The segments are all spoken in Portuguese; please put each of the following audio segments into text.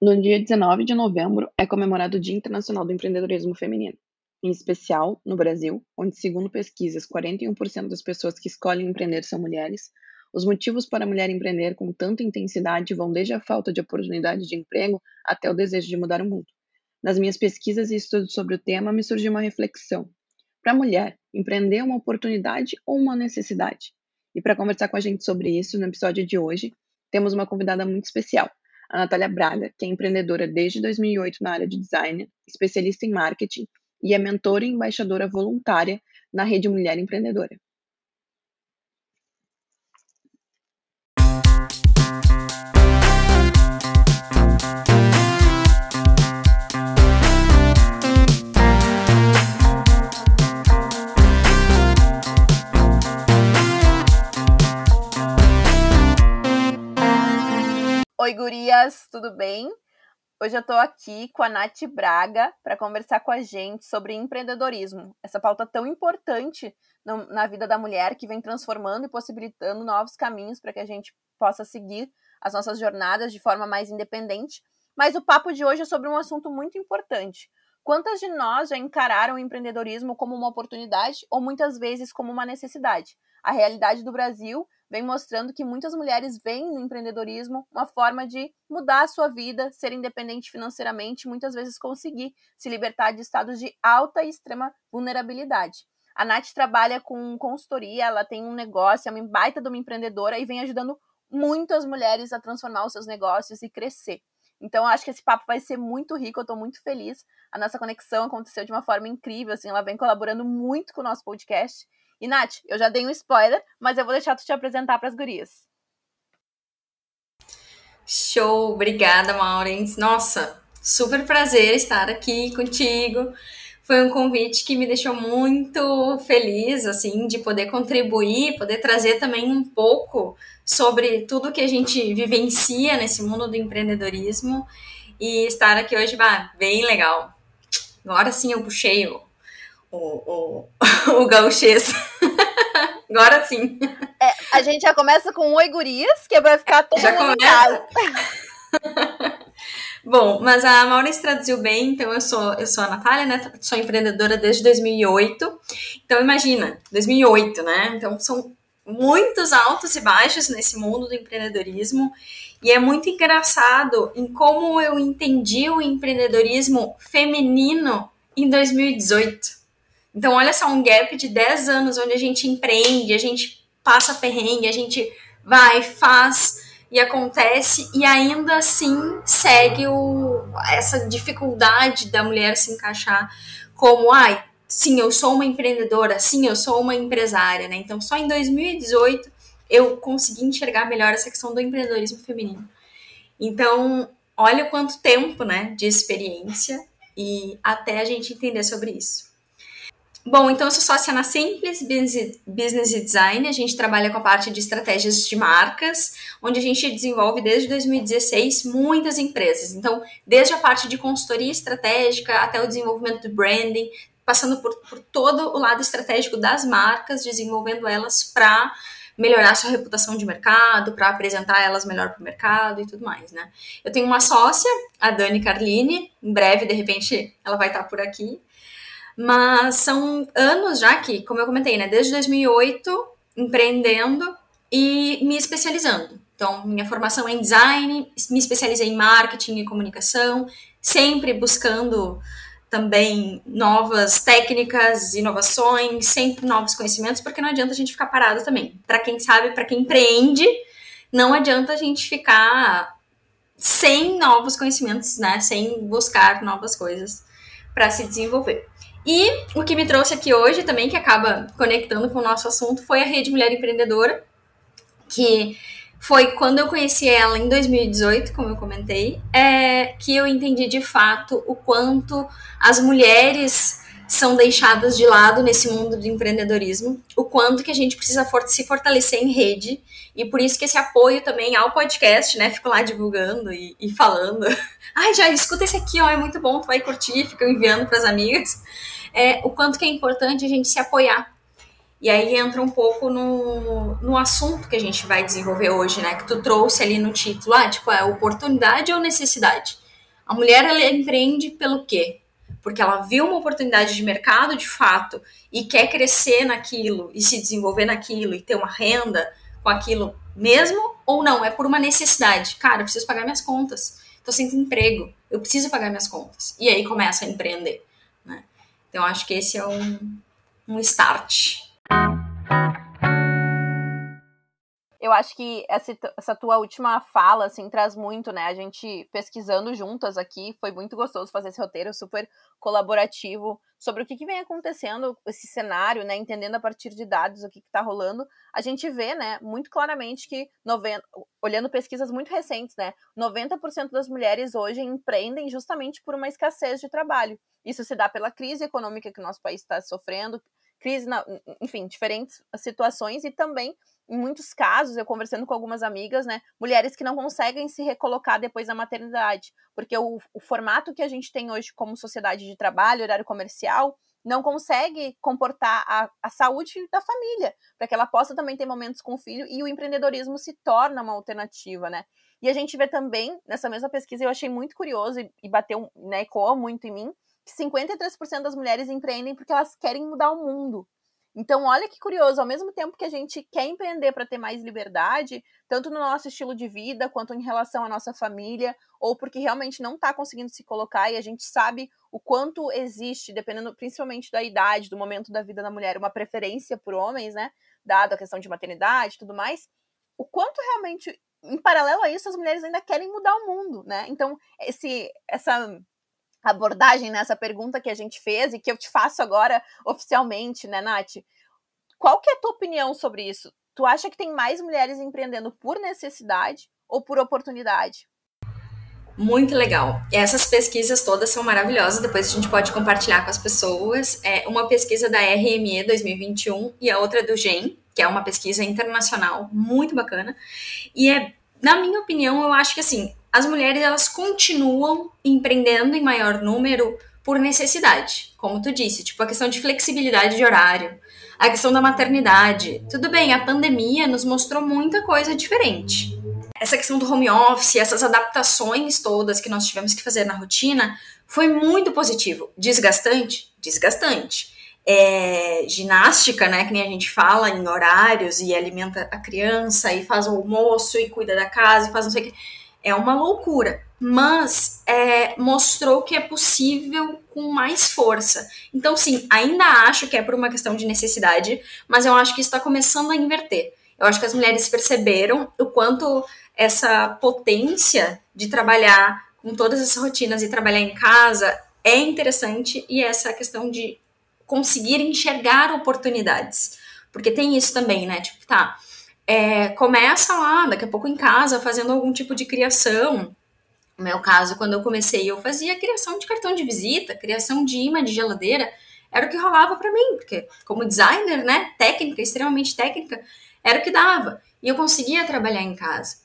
No dia 19 de novembro é comemorado o Dia Internacional do Empreendedorismo Feminino, em especial no Brasil, onde, segundo pesquisas, 41% das pessoas que escolhem empreender são mulheres. Os motivos para a mulher empreender com tanta intensidade vão desde a falta de oportunidade de emprego até o desejo de mudar o mundo. Nas minhas pesquisas e estudos sobre o tema, me surgiu uma reflexão. Para a mulher, empreender é uma oportunidade ou uma necessidade? E para conversar com a gente sobre isso, no episódio de hoje, temos uma convidada muito especial, a Natália Braga, que é empreendedora desde 2008 na área de design, especialista em marketing e é mentora e embaixadora voluntária na Rede Mulher Empreendedora. Oi, gurias, tudo bem? Hoje eu tô aqui com a Nath Braga para conversar com a gente sobre empreendedorismo, essa pauta tão importante no, na vida da mulher que vem transformando e possibilitando novos caminhos para que a gente possa seguir as nossas jornadas de forma mais independente. Mas o papo de hoje é sobre um assunto muito importante. Quantas de nós já encararam o empreendedorismo como uma oportunidade ou muitas vezes como uma necessidade? A realidade do Brasil vem mostrando que muitas mulheres veem no empreendedorismo uma forma de mudar a sua vida, ser independente financeiramente, muitas vezes conseguir se libertar de estados de alta e extrema vulnerabilidade. A Nath trabalha com consultoria, ela tem um negócio, é uma baita de uma empreendedora e vem ajudando muitas mulheres a transformar os seus negócios e crescer. Então, acho que esse papo vai ser muito rico, eu estou muito feliz. A nossa conexão aconteceu de uma forma incrível, assim, ela vem colaborando muito com o nosso podcast. E, Nath, eu já dei um spoiler, mas eu vou deixar tu te apresentar para as gurias. Show, obrigada, Maureen. Nossa, super prazer estar aqui contigo. Foi um convite que me deixou muito feliz, assim, de poder contribuir, poder trazer também um pouco sobre tudo que a gente vivencia nesse mundo do empreendedorismo e estar aqui hoje, bah, bem legal. Agora sim eu puxei o, o, o, o gauchês. Agora sim. É, a gente já começa com oi gurias, que vai ficar todo já começa. Bom, mas a Maurícia traduziu bem, então eu sou, eu sou a Natália, né? Sou empreendedora desde 2008. Então imagina, 2008, né? Então são muitos altos e baixos nesse mundo do empreendedorismo. E é muito engraçado em como eu entendi o empreendedorismo feminino em 2018. Então, olha só, um gap de 10 anos onde a gente empreende, a gente passa perrengue, a gente vai, faz e acontece, e ainda assim segue o, essa dificuldade da mulher se encaixar como, ai, sim, eu sou uma empreendedora, sim, eu sou uma empresária, né? Então, só em 2018 eu consegui enxergar melhor essa questão do empreendedorismo feminino. Então, olha quanto tempo, né, de experiência e até a gente entender sobre isso. Bom, então eu sou sócia na Simples Business Design. A gente trabalha com a parte de estratégias de marcas, onde a gente desenvolve desde 2016 muitas empresas. Então, desde a parte de consultoria estratégica até o desenvolvimento do branding, passando por, por todo o lado estratégico das marcas, desenvolvendo elas para melhorar sua reputação de mercado, para apresentar elas melhor para o mercado e tudo mais, né? Eu tenho uma sócia, a Dani Carline, em breve, de repente, ela vai estar por aqui. Mas são anos já que, como eu comentei, né, desde 2008, empreendendo e me especializando. Então, minha formação é em design, me especializei em marketing e comunicação, sempre buscando também novas técnicas, inovações, sempre novos conhecimentos, porque não adianta a gente ficar parado também. Para quem sabe, para quem empreende, não adianta a gente ficar sem novos conhecimentos, né? Sem buscar novas coisas para se desenvolver. E o que me trouxe aqui hoje também, que acaba conectando com o nosso assunto, foi a Rede Mulher Empreendedora, que foi quando eu conheci ela em 2018, como eu comentei, é, que eu entendi de fato o quanto as mulheres são deixadas de lado nesse mundo do empreendedorismo, o quanto que a gente precisa for se fortalecer em rede, e por isso que esse apoio também ao podcast, né? Fico lá divulgando e, e falando. Ai, já escuta esse aqui, ó, é muito bom, tu vai curtir, fica enviando para as amigas é, o quanto que é importante a gente se apoiar. E aí entra um pouco no, no assunto que a gente vai desenvolver hoje, né? Que tu trouxe ali no título, ah, tipo, é oportunidade ou necessidade? A mulher ela empreende pelo quê? Porque ela viu uma oportunidade de mercado de fato e quer crescer naquilo e se desenvolver naquilo e ter uma renda com aquilo mesmo ou não? É por uma necessidade. Cara, eu preciso pagar minhas contas. Tô sem emprego. Eu preciso pagar minhas contas. E aí começa a empreender. Então acho que esse é um, um start. Eu acho que essa, essa tua última fala, assim, traz muito, né? A gente pesquisando juntas aqui, foi muito gostoso fazer esse roteiro super colaborativo sobre o que, que vem acontecendo, esse cenário, né? Entendendo a partir de dados o que, está rolando. A gente vê, né, muito claramente que, 90, olhando pesquisas muito recentes, né? 90% das mulheres hoje empreendem justamente por uma escassez de trabalho. Isso se dá pela crise econômica que o nosso país está sofrendo, crise, na, enfim, diferentes situações e também em muitos casos, eu conversando com algumas amigas, né, mulheres que não conseguem se recolocar depois da maternidade, porque o, o formato que a gente tem hoje como sociedade de trabalho, horário comercial, não consegue comportar a, a saúde da família, para que ela possa também ter momentos com o filho e o empreendedorismo se torna uma alternativa, né? E a gente vê também, nessa mesma pesquisa, eu achei muito curioso e, e bateu, né, ecoou muito em mim, que 53% das mulheres empreendem porque elas querem mudar o mundo. Então, olha que curioso, ao mesmo tempo que a gente quer empreender para ter mais liberdade, tanto no nosso estilo de vida, quanto em relação à nossa família, ou porque realmente não está conseguindo se colocar e a gente sabe o quanto existe, dependendo principalmente da idade, do momento da vida da mulher, uma preferência por homens, né? Dado a questão de maternidade e tudo mais, o quanto realmente, em paralelo a isso, as mulheres ainda querem mudar o mundo, né? Então, esse, essa abordagem nessa pergunta que a gente fez e que eu te faço agora oficialmente, né, Nath? Qual que é a tua opinião sobre isso? Tu acha que tem mais mulheres empreendendo por necessidade ou por oportunidade? Muito legal. Essas pesquisas todas são maravilhosas, depois a gente pode compartilhar com as pessoas. É uma pesquisa da RME 2021 e a outra do GEM, que é uma pesquisa internacional muito bacana. E é, na minha opinião, eu acho que assim, as mulheres elas continuam empreendendo em maior número por necessidade, como tu disse, tipo a questão de flexibilidade de horário, a questão da maternidade. Tudo bem, a pandemia nos mostrou muita coisa diferente. Essa questão do home office, essas adaptações todas que nós tivemos que fazer na rotina, foi muito positivo. Desgastante? Desgastante. É, ginástica, né, que nem a gente fala em horários e alimenta a criança e faz o almoço e cuida da casa e faz não sei o que é uma loucura, mas é, mostrou que é possível com mais força. Então, sim, ainda acho que é por uma questão de necessidade, mas eu acho que está começando a inverter. Eu acho que as mulheres perceberam o quanto essa potência de trabalhar com todas essas rotinas e trabalhar em casa é interessante e essa questão de conseguir enxergar oportunidades. Porque tem isso também, né? Tipo, tá, é, começa lá, daqui a pouco em casa, fazendo algum tipo de criação. No meu caso, quando eu comecei, eu fazia criação de cartão de visita, criação de imã de geladeira, era o que rolava para mim, porque como designer, né, técnica, extremamente técnica, era o que dava. E eu conseguia trabalhar em casa.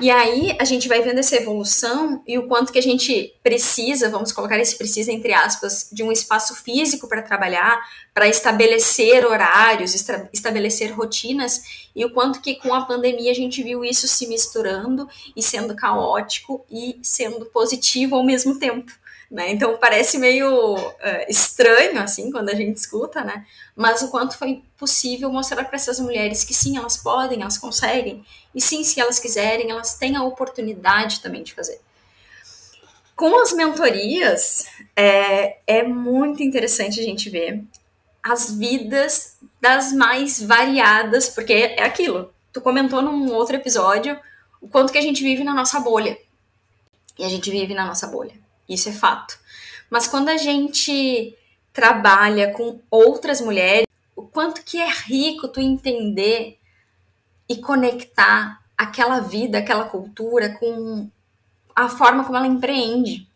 E aí a gente vai vendo essa evolução e o quanto que a gente precisa, vamos colocar esse precisa entre aspas, de um espaço físico para trabalhar, para estabelecer horários, estabelecer rotinas, e o quanto que com a pandemia a gente viu isso se misturando e sendo caótico e sendo positivo ao mesmo tempo. Né? Então parece meio uh, estranho assim quando a gente escuta, né? Mas o quanto foi possível mostrar para essas mulheres que sim, elas podem, elas conseguem, e sim, se elas quiserem, elas têm a oportunidade também de fazer. Com as mentorias, é, é muito interessante a gente ver as vidas das mais variadas, porque é aquilo. Tu comentou num outro episódio o quanto que a gente vive na nossa bolha. E a gente vive na nossa bolha. Isso é fato. Mas quando a gente trabalha com outras mulheres, o quanto que é rico tu entender e conectar aquela vida, aquela cultura com a forma como ela empreende,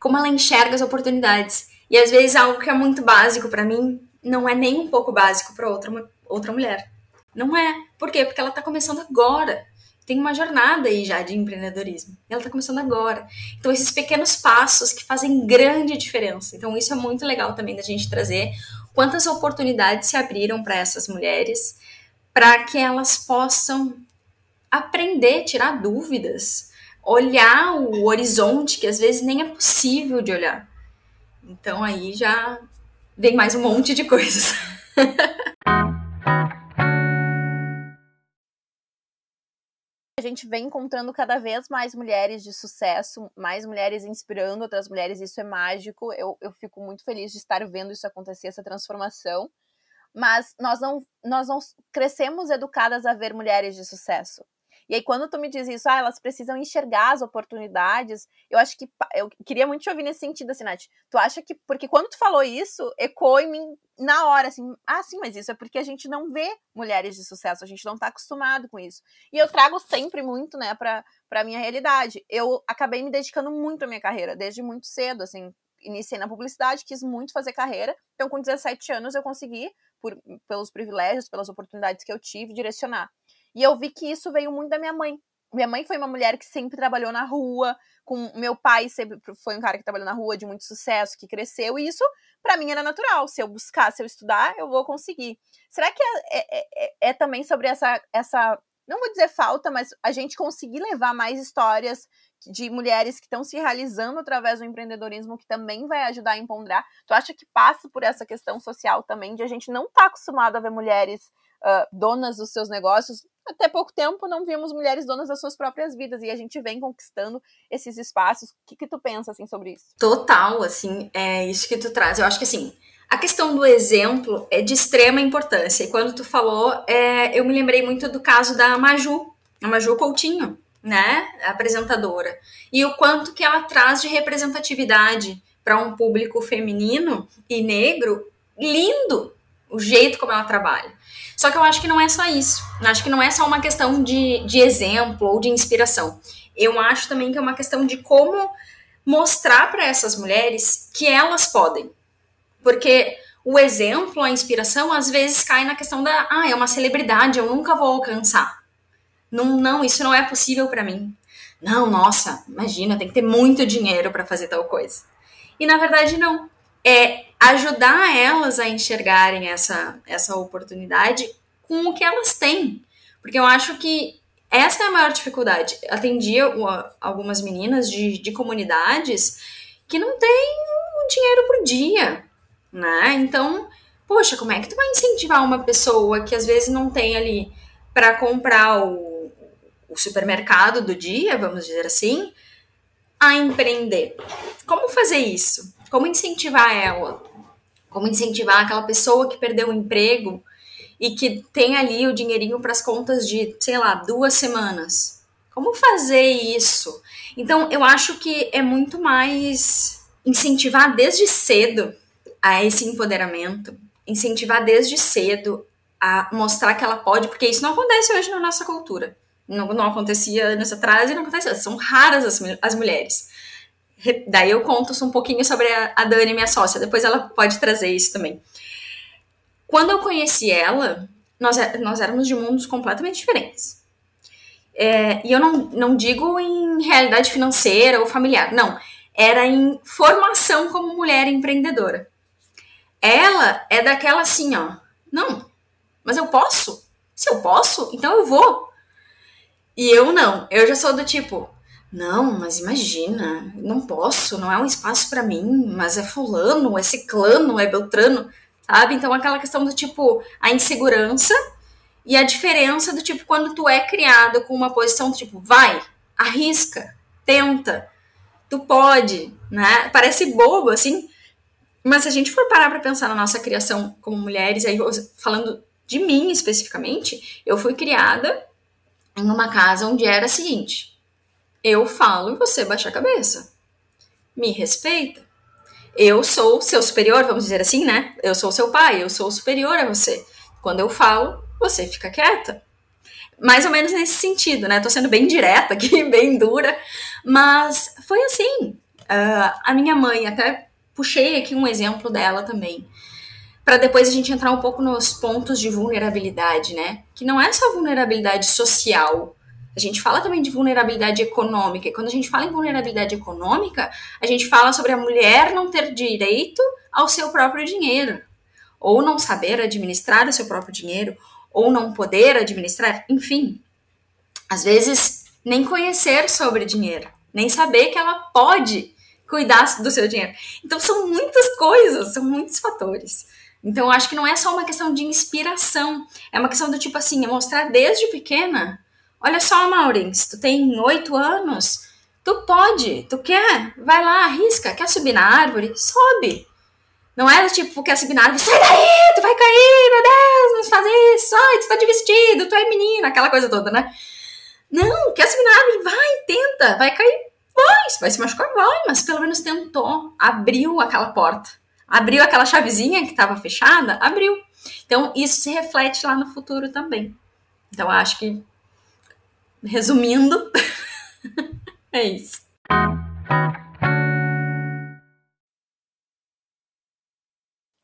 como ela enxerga as oportunidades. E às vezes algo que é muito básico para mim não é nem um pouco básico para outra outra mulher. Não é. Por quê? Porque ela está começando agora tem uma jornada aí já de empreendedorismo. Ela está começando agora. Então, esses pequenos passos que fazem grande diferença. Então, isso é muito legal também da gente trazer quantas oportunidades se abriram para essas mulheres para que elas possam aprender, tirar dúvidas, olhar o horizonte que às vezes nem é possível de olhar. Então aí já vem mais um monte de coisas. a gente vem encontrando cada vez mais mulheres de sucesso, mais mulheres inspirando outras mulheres, isso é mágico. Eu, eu fico muito feliz de estar vendo isso acontecer, essa transformação. Mas nós não, nós não crescemos educadas a ver mulheres de sucesso. E aí, quando tu me diz isso, ah, elas precisam enxergar as oportunidades, eu acho que. Eu queria muito te ouvir nesse sentido, assim, Nath. Tu acha que. Porque quando tu falou isso, ecoou em mim na hora, assim, ah, sim, mas isso é porque a gente não vê mulheres de sucesso, a gente não tá acostumado com isso. E eu trago sempre muito, né, pra, pra minha realidade. Eu acabei me dedicando muito à minha carreira, desde muito cedo, assim. Iniciei na publicidade, quis muito fazer carreira. Então, com 17 anos, eu consegui, por, pelos privilégios, pelas oportunidades que eu tive, direcionar. E eu vi que isso veio muito da minha mãe. Minha mãe foi uma mulher que sempre trabalhou na rua, com meu pai sempre foi um cara que trabalhou na rua de muito sucesso, que cresceu, e isso para mim era natural. Se eu buscar, se eu estudar, eu vou conseguir. Será que é, é, é, é também sobre essa, essa, não vou dizer falta, mas a gente conseguir levar mais histórias de mulheres que estão se realizando através do empreendedorismo, que também vai ajudar a empoderar? Tu acha que passa por essa questão social também, de a gente não estar tá acostumado a ver mulheres uh, donas dos seus negócios? Até pouco tempo não vimos mulheres donas das suas próprias vidas e a gente vem conquistando esses espaços. O que, que tu pensa assim sobre isso? Total, assim, é isso que tu traz. Eu acho que assim, a questão do exemplo é de extrema importância. E quando tu falou, é, eu me lembrei muito do caso da Maju, a Maju Coutinho, né, a apresentadora, e o quanto que ela traz de representatividade para um público feminino e negro lindo, o jeito como ela trabalha. Só que eu acho que não é só isso. Eu acho que não é só uma questão de, de exemplo ou de inspiração. Eu acho também que é uma questão de como mostrar para essas mulheres que elas podem. Porque o exemplo, a inspiração, às vezes cai na questão da, ah, é uma celebridade, eu nunca vou alcançar. Não, não, isso não é possível para mim. Não, nossa, imagina, tem que ter muito dinheiro para fazer tal coisa. E na verdade não. É ajudar elas a enxergarem essa, essa oportunidade com o que elas têm. Porque eu acho que essa é a maior dificuldade. Atendia algumas meninas de, de comunidades que não têm dinheiro por dia, né? Então, poxa, como é que tu vai incentivar uma pessoa que às vezes não tem ali para comprar o, o supermercado do dia, vamos dizer assim, a empreender? Como fazer isso? Como incentivar ela? Como incentivar aquela pessoa que perdeu o emprego e que tem ali o dinheirinho para as contas de, sei lá, duas semanas? Como fazer isso? Então, eu acho que é muito mais incentivar desde cedo a esse empoderamento, incentivar desde cedo a mostrar que ela pode, porque isso não acontece hoje na nossa cultura. Não, não acontecia anos atrás e não acontece. São raras as, as mulheres Daí eu conto um pouquinho sobre a, Dani, minha sócia. Depois ela pode trazer isso também. Quando eu conheci ela, nós, é, nós éramos de mundos completamente diferentes. É, e eu não, não digo em realidade financeira ou familiar, não. Era em formação como mulher empreendedora. Ela é daquela assim, ó. Não, mas eu posso? Se eu posso, então eu vou. E eu não. Eu já sou do tipo, não, mas imagina, não posso, não é um espaço para mim, mas é fulano, é ciclano, é beltrano, sabe? Então aquela questão do tipo a insegurança e a diferença do tipo quando tu é criado com uma posição do tipo vai, arrisca, tenta, tu pode, né? Parece bobo assim, mas se a gente for parar para pensar na nossa criação como mulheres, aí falando de mim especificamente, eu fui criada em uma casa onde era o seguinte, eu falo e você baixa a cabeça. Me respeita. Eu sou seu superior, vamos dizer assim, né? Eu sou seu pai, eu sou superior a você. Quando eu falo, você fica quieta. Mais ou menos nesse sentido, né? Tô sendo bem direta aqui, bem dura, mas foi assim. Uh, a minha mãe, até puxei aqui um exemplo dela também, para depois a gente entrar um pouco nos pontos de vulnerabilidade, né? Que não é só vulnerabilidade social, a gente fala também de vulnerabilidade econômica, e quando a gente fala em vulnerabilidade econômica, a gente fala sobre a mulher não ter direito ao seu próprio dinheiro, ou não saber administrar o seu próprio dinheiro, ou não poder administrar, enfim. Às vezes nem conhecer sobre dinheiro, nem saber que ela pode cuidar do seu dinheiro. Então são muitas coisas, são muitos fatores. Então acho que não é só uma questão de inspiração, é uma questão do tipo assim, é mostrar desde pequena. Olha só, Maureen, tu tem oito anos, tu pode, tu quer, vai lá, arrisca, quer subir na árvore, sobe. Não era tipo, quer subir na árvore, sai daí, tu vai cair, meu Deus, não faz isso, ai, tu tá de vestido, tu é menina, aquela coisa toda, né? Não, quer subir na árvore, vai, tenta, vai cair, vai, vai se machucar, vai, mas pelo menos tentou, abriu aquela porta, abriu aquela chavezinha que estava fechada, abriu. Então, isso se reflete lá no futuro também. Então, acho que, resumindo, é isso.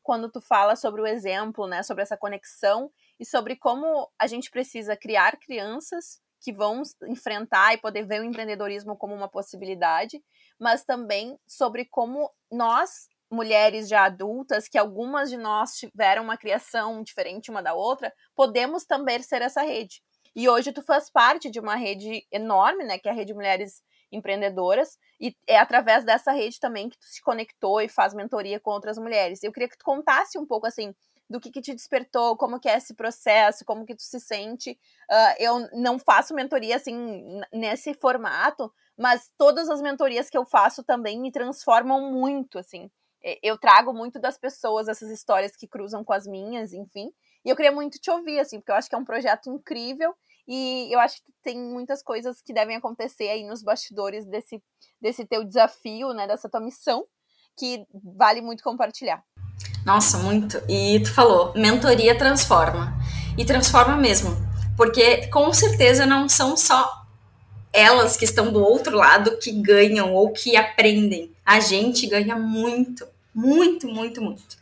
quando tu fala sobre o exemplo, né, sobre essa conexão e sobre como a gente precisa criar crianças que vão enfrentar e poder ver o empreendedorismo como uma possibilidade, mas também sobre como nós, mulheres já adultas, que algumas de nós tiveram uma criação diferente uma da outra, podemos também ser essa rede. E hoje tu faz parte de uma rede enorme, né, que é a Rede Mulheres empreendedoras, e é através dessa rede também que tu se conectou e faz mentoria com outras mulheres. Eu queria que tu contasse um pouco, assim, do que, que te despertou, como que é esse processo, como que tu se sente. Uh, eu não faço mentoria, assim, nesse formato, mas todas as mentorias que eu faço também me transformam muito, assim. Eu trago muito das pessoas essas histórias que cruzam com as minhas, enfim. E eu queria muito te ouvir, assim, porque eu acho que é um projeto incrível e eu acho que tem muitas coisas que devem acontecer aí nos bastidores desse, desse teu desafio, né, dessa tua missão, que vale muito compartilhar. Nossa, muito. E tu falou, mentoria transforma. E transforma mesmo. Porque com certeza não são só elas que estão do outro lado que ganham ou que aprendem. A gente ganha muito, muito, muito, muito.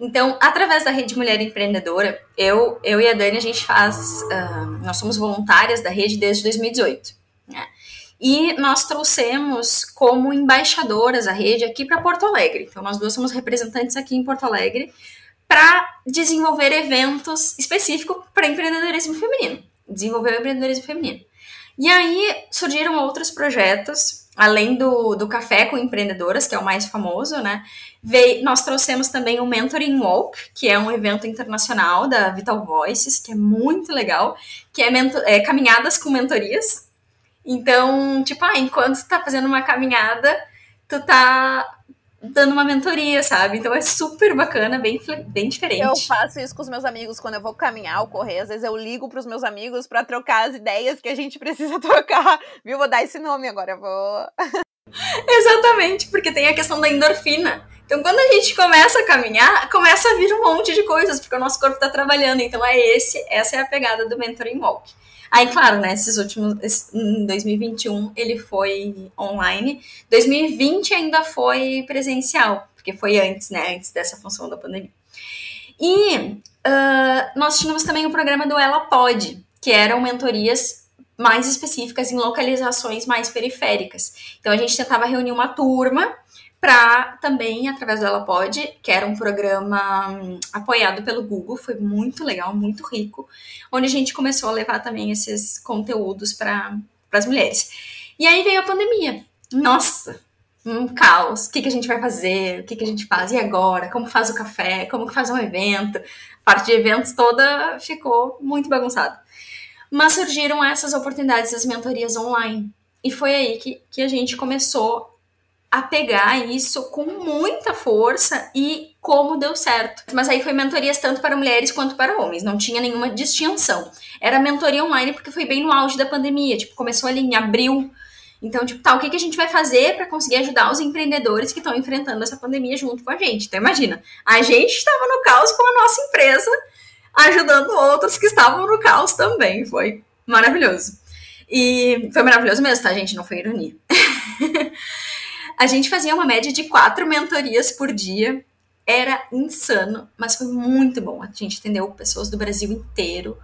Então, através da Rede Mulher Empreendedora, eu, eu e a Dani, a gente faz. Uh, nós somos voluntárias da rede desde 2018. Né? E nós trouxemos como embaixadoras a rede aqui para Porto Alegre. Então, nós duas somos representantes aqui em Porto Alegre para desenvolver eventos específicos para empreendedorismo feminino. Desenvolver o empreendedorismo feminino. E aí surgiram outros projetos, além do, do Café com Empreendedoras, que é o mais famoso, né? Veio, nós trouxemos também o Mentoring Walk, que é um evento internacional da Vital Voices, que é muito legal, que é, é caminhadas com mentorias. Então, tipo, ah, enquanto tu tá fazendo uma caminhada, tu tá dando uma mentoria, sabe? Então é super bacana, bem, bem diferente. Eu faço isso com os meus amigos quando eu vou caminhar ou correr. Às vezes eu ligo pros meus amigos para trocar as ideias que a gente precisa trocar. Viu? Vou dar esse nome agora, vou. Exatamente, porque tem a questão da endorfina. Então, quando a gente começa a caminhar, começa a vir um monte de coisas, porque o nosso corpo está trabalhando. Então, é esse, essa é a pegada do Mentoring Walk. Aí, claro, né, esses últimos, em 2021 ele foi online. 2020 ainda foi presencial, porque foi antes, né, antes dessa função da pandemia. E uh, nós tínhamos também o programa do Ela Pode, que eram mentorias mais específicas em localizações mais periféricas. Então a gente tentava reunir uma turma para também, através do Pode, que era um programa hum, apoiado pelo Google, foi muito legal, muito rico, onde a gente começou a levar também esses conteúdos para as mulheres. E aí veio a pandemia. Nossa, um caos. O que, que a gente vai fazer? O que, que a gente faz? E agora? Como faz o café? Como que faz um evento? A parte de eventos toda ficou muito bagunçada. Mas surgiram essas oportunidades das mentorias online. E foi aí que, que a gente começou a pegar isso com muita força e como deu certo. Mas aí foi mentorias tanto para mulheres quanto para homens, não tinha nenhuma distinção. Era mentoria online porque foi bem no auge da pandemia, tipo, começou ali em abril. Então, tipo, tá, o que, que a gente vai fazer para conseguir ajudar os empreendedores que estão enfrentando essa pandemia junto com a gente? Então, imagina, a gente estava no caos com a nossa empresa, ajudando outros que estavam no caos também. Foi maravilhoso. E foi maravilhoso mesmo, tá, gente? Não foi ironia. A gente fazia uma média de quatro mentorias por dia. Era insano, mas foi muito bom. A gente entendeu pessoas do Brasil inteiro.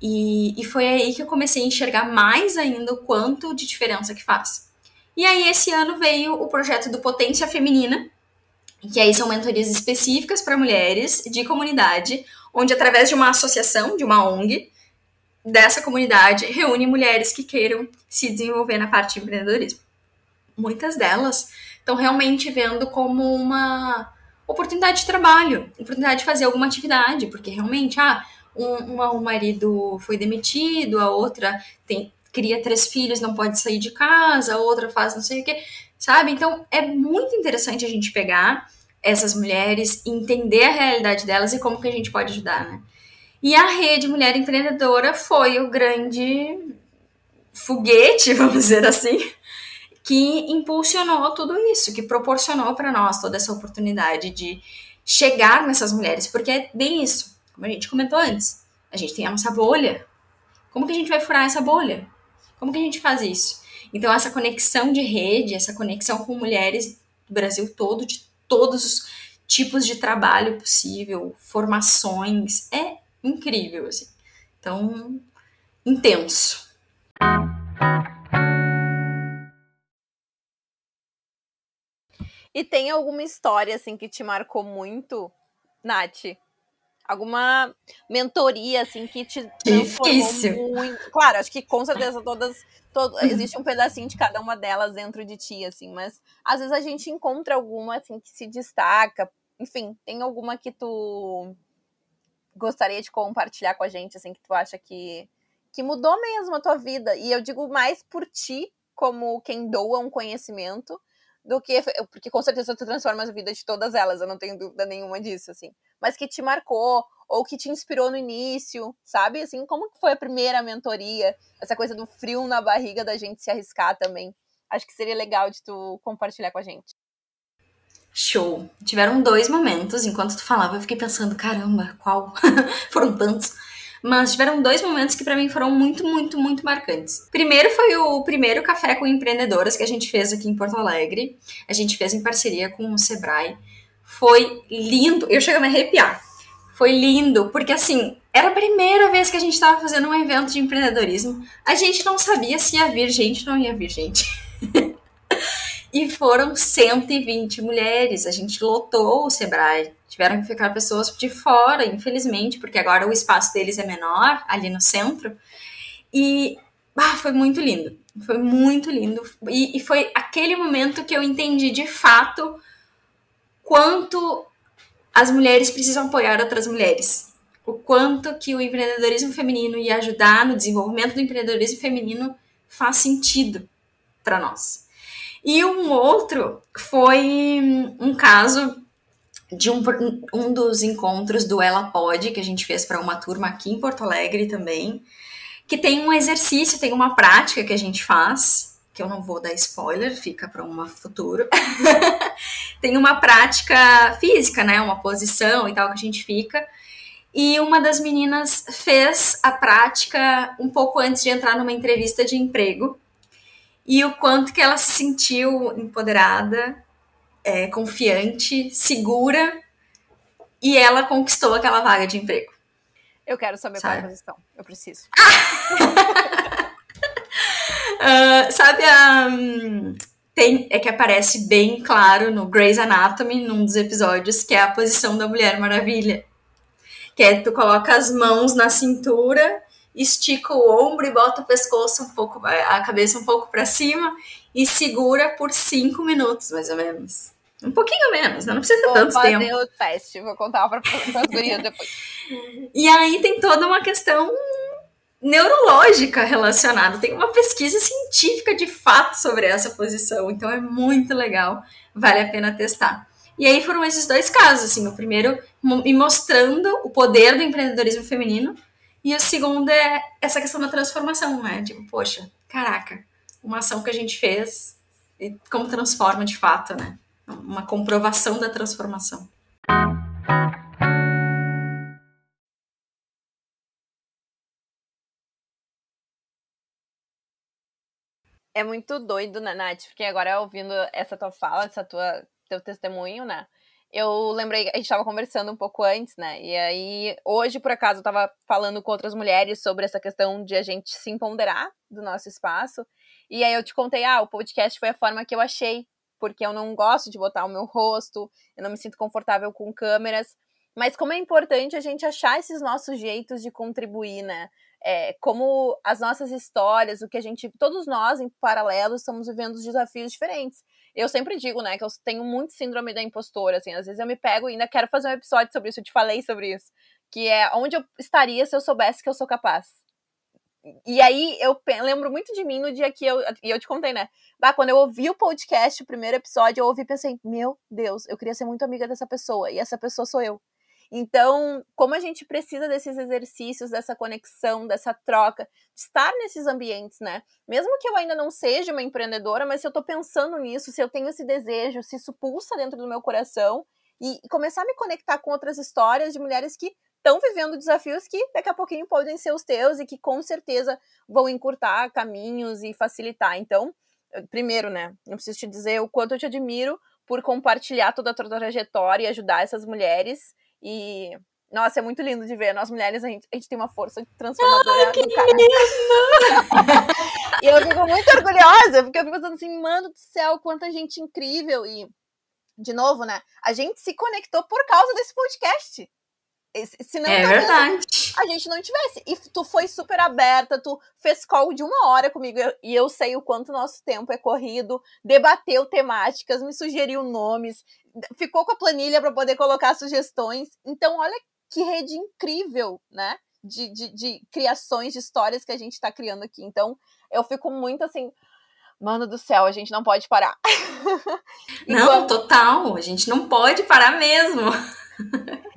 E, e foi aí que eu comecei a enxergar mais ainda o quanto de diferença que faz. E aí, esse ano veio o projeto do Potência Feminina, que aí são mentorias específicas para mulheres de comunidade, onde através de uma associação, de uma ONG, dessa comunidade reúne mulheres que queiram se desenvolver na parte de empreendedorismo. Muitas delas estão realmente vendo como uma oportunidade de trabalho, oportunidade de fazer alguma atividade, porque realmente, ah, um, uma, um marido foi demitido, a outra tem, cria três filhos, não pode sair de casa, a outra faz não sei o que, sabe? Então é muito interessante a gente pegar essas mulheres, entender a realidade delas e como que a gente pode ajudar, né? E a rede Mulher Empreendedora foi o grande foguete, vamos dizer assim, que impulsionou tudo isso, que proporcionou para nós toda essa oportunidade de chegar nessas mulheres, porque é bem isso, como a gente comentou antes. A gente tem a nossa bolha. Como que a gente vai furar essa bolha? Como que a gente faz isso? Então, essa conexão de rede, essa conexão com mulheres do Brasil todo, de todos os tipos de trabalho possível, formações, é incrível, assim. Então, intenso. E tem alguma história, assim, que te marcou muito, Nath? Alguma mentoria, assim, que te transformou Difícil. muito? Claro, acho que com certeza todas... Todo, existe um pedacinho de cada uma delas dentro de ti, assim, mas às vezes a gente encontra alguma, assim, que se destaca. Enfim, tem alguma que tu gostaria de compartilhar com a gente, assim, que tu acha que, que mudou mesmo a tua vida? E eu digo mais por ti, como quem doa um conhecimento, do que. Porque com certeza tu transforma a vida de todas elas, eu não tenho dúvida nenhuma disso, assim. Mas que te marcou, ou que te inspirou no início, sabe? Assim, como que foi a primeira mentoria? Essa coisa do frio na barriga da gente se arriscar também. Acho que seria legal de tu compartilhar com a gente. Show. Tiveram dois momentos, enquanto tu falava, eu fiquei pensando, caramba, qual? Foram tantos. Mas tiveram dois momentos que para mim foram muito, muito, muito marcantes. Primeiro foi o primeiro café com empreendedoras que a gente fez aqui em Porto Alegre. A gente fez em parceria com o Sebrae. Foi lindo. Eu chego a me arrepiar. Foi lindo, porque assim, era a primeira vez que a gente estava fazendo um evento de empreendedorismo. A gente não sabia se ia vir gente, não ia vir gente. E foram 120 mulheres. A gente lotou o Sebrae. Tiveram que ficar pessoas de fora, infelizmente, porque agora o espaço deles é menor, ali no centro. E ah, foi muito lindo. Foi muito lindo. E, e foi aquele momento que eu entendi de fato quanto as mulheres precisam apoiar outras mulheres. O quanto que o empreendedorismo feminino e ajudar no desenvolvimento do empreendedorismo feminino faz sentido para nós. E um outro foi um caso de um, um dos encontros do Ela Pode, que a gente fez para uma turma aqui em Porto Alegre também, que tem um exercício, tem uma prática que a gente faz, que eu não vou dar spoiler, fica para um futuro. tem uma prática física, né, uma posição e tal que a gente fica. E uma das meninas fez a prática um pouco antes de entrar numa entrevista de emprego e o quanto que ela se sentiu empoderada, é, confiante, segura e ela conquistou aquela vaga de emprego. Eu quero saber sabe? qual é a posição. Eu preciso. uh, sabe a. Um, tem, é que aparece bem claro no Grey's Anatomy, num dos episódios, que é a posição da Mulher Maravilha. Que é tu coloca as mãos na cintura estica o ombro e bota o pescoço um pouco, a cabeça um pouco para cima e segura por cinco minutos, mais ou menos. Um pouquinho menos, né? não precisa ter tanto tempo. Vou fazer o teste, vou contar para as gurias depois. e aí tem toda uma questão neurológica relacionada. Tem uma pesquisa científica de fato sobre essa posição, então é muito legal, vale a pena testar. E aí foram esses dois casos, assim, o primeiro me mostrando o poder do empreendedorismo feminino e o segundo é essa questão da transformação, né? Tipo, poxa, caraca, uma ação que a gente fez e como transforma de fato, né? Uma comprovação da transformação. É muito doido, né, Nath? Porque agora ouvindo essa tua fala, essa tua teu testemunho, né? eu lembrei, a gente estava conversando um pouco antes, né? E aí, hoje, por acaso, eu estava falando com outras mulheres sobre essa questão de a gente se empoderar do nosso espaço. E aí eu te contei, ah, o podcast foi a forma que eu achei, porque eu não gosto de botar o meu rosto, eu não me sinto confortável com câmeras. Mas como é importante a gente achar esses nossos jeitos de contribuir, né? é, como as nossas histórias, o que a gente, todos nós em paralelo estamos vivendo desafios diferentes. Eu sempre digo, né, que eu tenho muito síndrome da impostora, assim, às vezes eu me pego e ainda quero fazer um episódio sobre isso, eu te falei sobre isso, que é onde eu estaria se eu soubesse que eu sou capaz. E aí eu lembro muito de mim no dia que eu. E eu te contei, né? Bah, quando eu ouvi o podcast, o primeiro episódio, eu ouvi e pensei, meu Deus, eu queria ser muito amiga dessa pessoa. E essa pessoa sou eu. Então, como a gente precisa desses exercícios, dessa conexão, dessa troca, de estar nesses ambientes, né? Mesmo que eu ainda não seja uma empreendedora, mas se eu tô pensando nisso, se eu tenho esse desejo, se isso pulsa dentro do meu coração, e começar a me conectar com outras histórias de mulheres que estão vivendo desafios que daqui a pouquinho podem ser os teus e que com certeza vão encurtar caminhos e facilitar. Então, primeiro, né, eu preciso te dizer o quanto eu te admiro por compartilhar toda a tua trajetória e ajudar essas mulheres. E, nossa, é muito lindo de ver. Nós mulheres, a gente, a gente tem uma força transformadora Ai, que do cara. e eu fico muito orgulhosa, porque eu fico pensando assim, mano do céu, quanta gente incrível. E, de novo, né, a gente se conectou por causa desse podcast. Senão, é verdade. a gente não tivesse. E tu foi super aberta, tu fez call de uma hora comigo e eu sei o quanto nosso tempo é corrido, debateu temáticas, me sugeriu nomes, ficou com a planilha para poder colocar sugestões. Então, olha que rede incrível, né? De, de, de criações, de histórias que a gente está criando aqui. Então, eu fico muito assim. Mano do céu, a gente não pode parar. não, total. A gente não pode parar mesmo.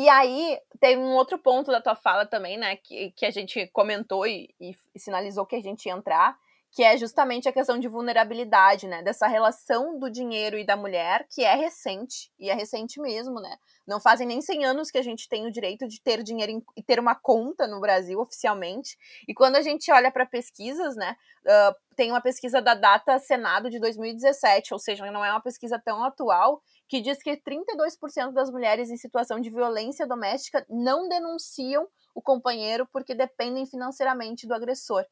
E aí, tem um outro ponto da tua fala também, né, que, que a gente comentou e, e, sinalizou que a gente ia entrar, que é justamente a questão de vulnerabilidade, né, dessa relação do dinheiro e da mulher, que é recente, e é recente mesmo, né, não fazem nem 100 anos que a gente tem o direito de ter dinheiro e ter uma conta no Brasil oficialmente, e quando a gente olha para pesquisas, né, uh, tem uma pesquisa da Data Senado de 2017, ou seja, não é uma pesquisa tão atual, que diz que 32% das mulheres em situação de violência doméstica não denunciam o companheiro porque dependem financeiramente do agressor.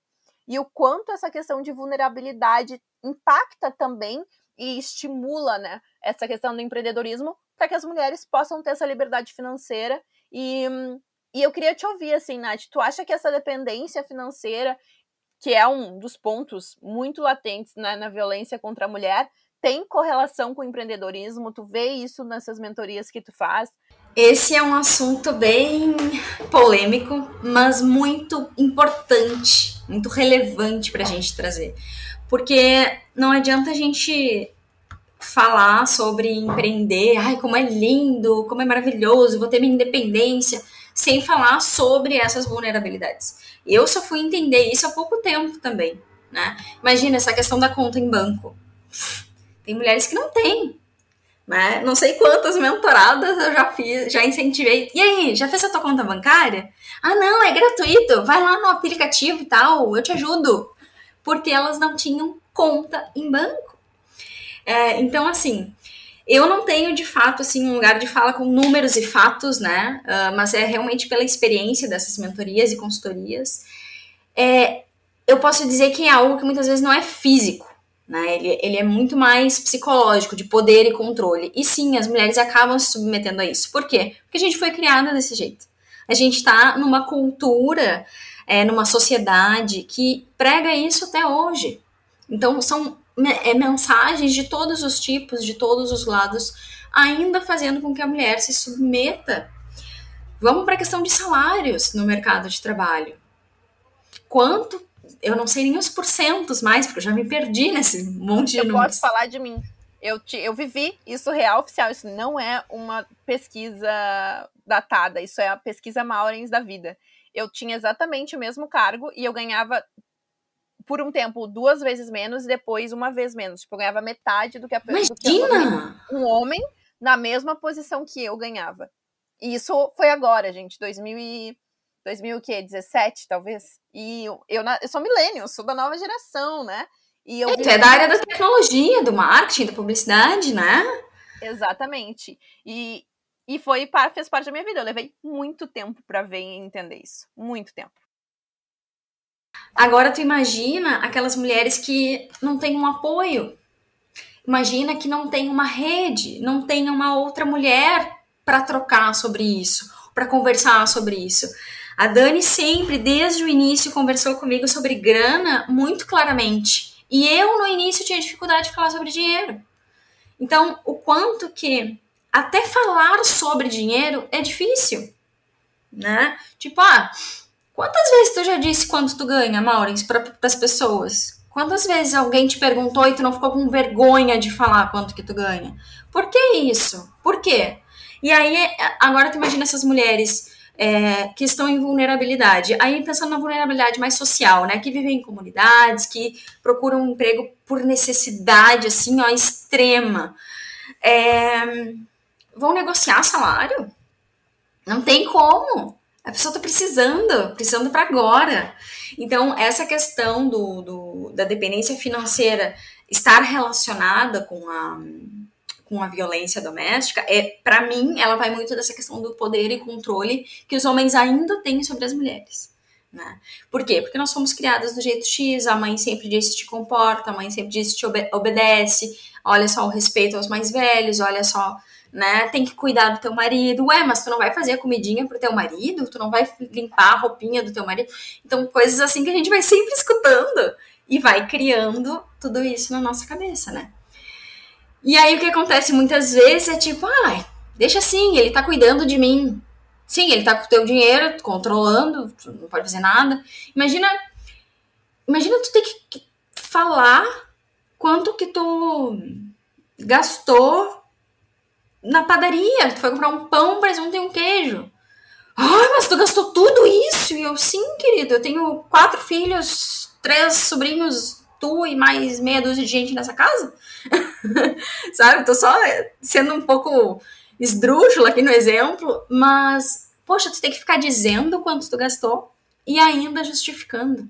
E o quanto essa questão de vulnerabilidade impacta também e estimula né, essa questão do empreendedorismo para que as mulheres possam ter essa liberdade financeira. E, e eu queria te ouvir, assim, Nath, tu acha que essa dependência financeira, que é um dos pontos muito latentes né, na violência contra a mulher, tem correlação com o empreendedorismo? Tu vê isso nessas mentorias que tu faz? Esse é um assunto bem polêmico, mas muito importante, muito relevante para a gente trazer. Porque não adianta a gente falar sobre empreender, ai, como é lindo, como é maravilhoso, vou ter minha independência, sem falar sobre essas vulnerabilidades. Eu só fui entender isso há pouco tempo também, né? Imagina essa questão da conta em banco. Tem mulheres que não têm. Né? Não sei quantas mentoradas eu já fiz, já incentivei. E aí, já fez a tua conta bancária? Ah, não, é gratuito. Vai lá no aplicativo e tal, eu te ajudo. Porque elas não tinham conta em banco. É, então, assim, eu não tenho de fato assim um lugar de fala com números e fatos, né? Uh, mas é realmente pela experiência dessas mentorias e consultorias. É, eu posso dizer que é algo que muitas vezes não é físico. Né? Ele, ele é muito mais psicológico, de poder e controle. E sim, as mulheres acabam se submetendo a isso. Por quê? Porque a gente foi criada desse jeito. A gente está numa cultura, é, numa sociedade que prega isso até hoje. Então, são é, mensagens de todos os tipos, de todos os lados, ainda fazendo com que a mulher se submeta. Vamos para a questão de salários no mercado de trabalho. Quanto eu não sei nem os porcentos mais, porque eu já me perdi nesse monte de eu números. Eu posso falar de mim. Eu, te, eu vivi isso real oficial, isso não é uma pesquisa datada, isso é a pesquisa Maurens da vida. Eu tinha exatamente o mesmo cargo e eu ganhava por um tempo duas vezes menos e depois uma vez menos. Tipo, eu ganhava metade do que a Imagina! um homem na mesma posição que eu ganhava. E isso foi agora, gente, 2000 e 2017, talvez. E eu, eu, eu sou milênio, sou da nova geração, né? E eu é, tu é da área da tecnologia, do marketing, da publicidade, né? Exatamente. E, e foi fez parte da minha vida. Eu levei muito tempo para ver e entender isso. Muito tempo. Agora tu imagina aquelas mulheres que não têm um apoio. Imagina que não tem uma rede, não tem uma outra mulher para trocar sobre isso, para conversar sobre isso. A Dani sempre, desde o início, conversou comigo sobre grana muito claramente. E eu, no início, tinha dificuldade de falar sobre dinheiro. Então, o quanto que até falar sobre dinheiro é difícil, né? Tipo, ah, quantas vezes tu já disse quanto tu ganha, Maurens, para as pessoas? Quantas vezes alguém te perguntou e tu não ficou com vergonha de falar quanto que tu ganha? Por que isso? Por quê? E aí, agora tu imagina essas mulheres é, que estão em vulnerabilidade. Aí pensando na vulnerabilidade mais social, né? Que vivem em comunidades, que procuram um emprego por necessidade, assim, ó, extrema. É, vão negociar salário? Não tem como. A pessoa está precisando, precisando para agora. Então, essa questão do, do, da dependência financeira estar relacionada com a, com a violência doméstica, é para mim, ela vai muito dessa questão do poder e controle que os homens ainda têm sobre as mulheres. Né? Por quê? Porque nós fomos criadas do jeito X, a mãe sempre disse te comporta, a mãe sempre disse te obedece, olha só o respeito aos mais velhos, olha só né? Tem que cuidar do teu marido. Ué, mas tu não vai fazer a comidinha pro teu marido? Tu não vai limpar a roupinha do teu marido? Então, coisas assim que a gente vai sempre escutando e vai criando tudo isso na nossa cabeça, né? E aí o que acontece muitas vezes é tipo, ai, deixa assim, ele tá cuidando de mim. Sim, ele tá com o teu dinheiro, controlando, não pode fazer nada. Imagina, imagina tu ter que falar quanto que tu gastou na padaria, tu foi comprar um pão, presunto e um queijo. Ai, mas tu gastou tudo isso? E eu, sim, querido, eu tenho quatro filhos, três sobrinhos, tu e mais meia dúzia de gente nessa casa. Sabe? Tô só sendo um pouco esdrúxula aqui no exemplo, mas, poxa, tu tem que ficar dizendo quanto tu gastou e ainda justificando.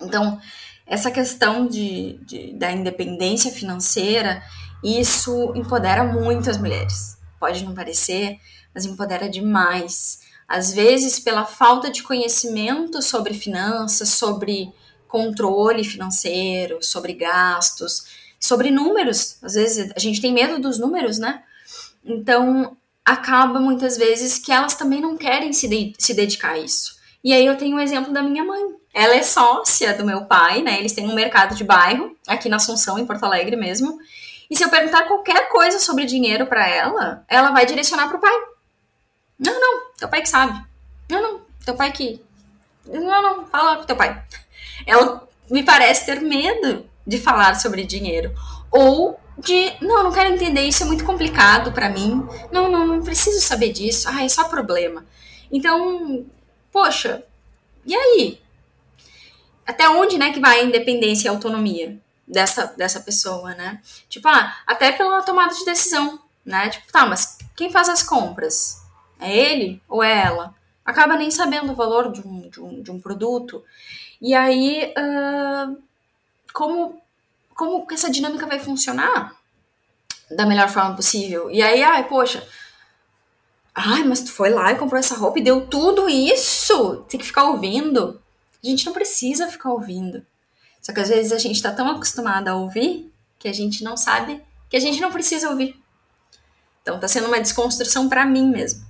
Então, essa questão de, de da independência financeira isso empodera muito as mulheres. Pode não parecer, mas empodera demais. Às vezes, pela falta de conhecimento sobre finanças, sobre controle financeiro, sobre gastos, sobre números. Às vezes a gente tem medo dos números, né? Então acaba muitas vezes que elas também não querem se, de se dedicar a isso. E aí eu tenho o um exemplo da minha mãe. Ela é sócia do meu pai, né? Eles têm um mercado de bairro aqui na Assunção, em Porto Alegre mesmo. E se eu perguntar qualquer coisa sobre dinheiro para ela, ela vai direcionar pro pai. Não, não, teu pai que sabe. Não, não, teu pai que. Não, não, fala pro teu pai. Ela me parece ter medo de falar sobre dinheiro. Ou de, não, não quero entender, isso é muito complicado para mim. Não, não, não preciso saber disso. Ah, é só problema. Então, poxa, e aí? Até onde, né, que vai a independência e a autonomia? dessa, dessa pessoa, né? Tipo, ah, até pela tomada de decisão, né? Tipo, tá, mas quem faz as compras? É ele ou é ela? Acaba nem sabendo o valor de um, de um, de um produto. E aí, uh, como, como que essa dinâmica vai funcionar da melhor forma possível? E aí, ai, poxa, ai, mas tu foi lá e comprou essa roupa e deu tudo isso? Tem que ficar ouvindo? A gente não precisa ficar ouvindo. Só que às vezes a gente está tão acostumada a ouvir que a gente não sabe que a gente não precisa ouvir. Então está sendo uma desconstrução para mim mesmo.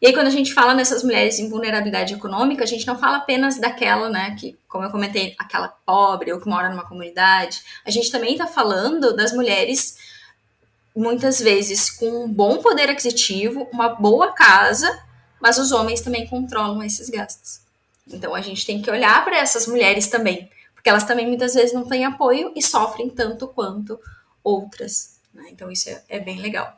E aí, quando a gente fala nessas mulheres em vulnerabilidade econômica, a gente não fala apenas daquela, né, que, como eu comentei, aquela pobre ou que mora numa comunidade. A gente também está falando das mulheres, muitas vezes, com um bom poder aquisitivo, uma boa casa, mas os homens também controlam esses gastos. Então, a gente tem que olhar para essas mulheres também, porque elas também muitas vezes não têm apoio e sofrem tanto quanto outras. Né? Então isso é, é bem legal.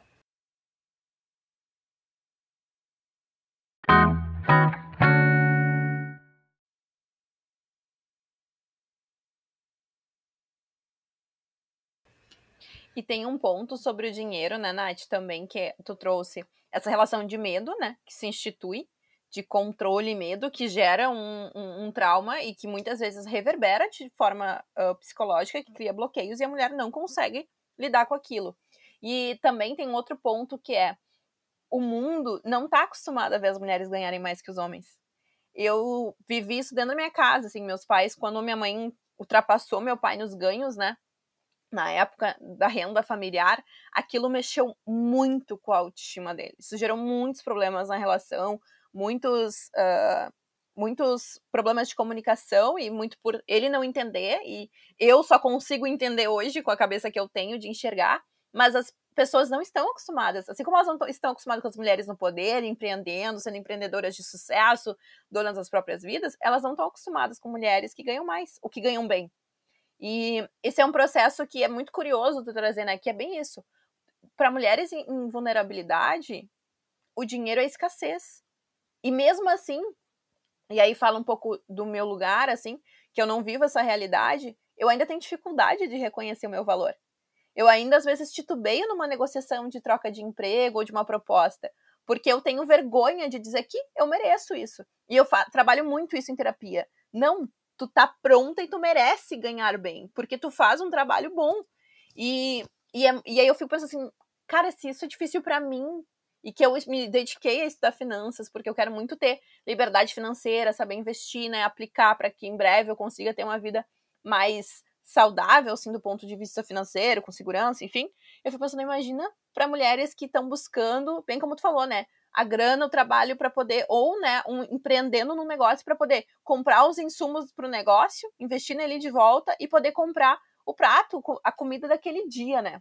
E tem um ponto sobre o dinheiro, né, Nath, também, que tu trouxe essa relação de medo, né, que se institui de controle e medo que gera um, um, um, trauma e que muitas vezes reverbera de forma uh, psicológica, que cria bloqueios e a mulher não consegue lidar com aquilo. E também tem outro ponto que é o mundo não está acostumado a ver as mulheres ganharem mais que os homens. Eu vivi isso dentro da minha casa, assim, meus pais, quando minha mãe ultrapassou meu pai nos ganhos, né? Na época da renda familiar, aquilo mexeu muito com a autoestima dele. Isso gerou muitos problemas na relação, muitos uh, muitos problemas de comunicação e muito por ele não entender e eu só consigo entender hoje com a cabeça que eu tenho de enxergar, mas as pessoas não estão acostumadas, assim como elas não estão acostumadas com as mulheres no poder, empreendendo, sendo empreendedoras de sucesso, donas das próprias vidas, elas não estão acostumadas com mulheres que ganham mais, ou que ganham bem. E esse é um processo que é muito curioso tu trazer, né? Que é bem isso. Para mulheres em vulnerabilidade, o dinheiro é escassez. E mesmo assim, e aí fala um pouco do meu lugar, assim, que eu não vivo essa realidade, eu ainda tenho dificuldade de reconhecer o meu valor. Eu ainda às vezes titubeio numa negociação de troca de emprego ou de uma proposta, porque eu tenho vergonha de dizer que eu mereço isso. E eu trabalho muito isso em terapia. Não, tu tá pronta e tu merece ganhar bem, porque tu faz um trabalho bom. E, e, é, e aí eu fico pensando assim, cara, se isso é difícil para mim, e que eu me dediquei a estudar finanças, porque eu quero muito ter liberdade financeira, saber investir, né, aplicar para que em breve eu consiga ter uma vida mais saudável, assim, do ponto de vista financeiro, com segurança, enfim. Eu fico pensando, imagina para mulheres que estão buscando, bem como tu falou, né, a grana, o trabalho para poder, ou, né, um, empreendendo num negócio para poder comprar os insumos para o negócio, investir nele de volta e poder comprar o prato, a comida daquele dia, né.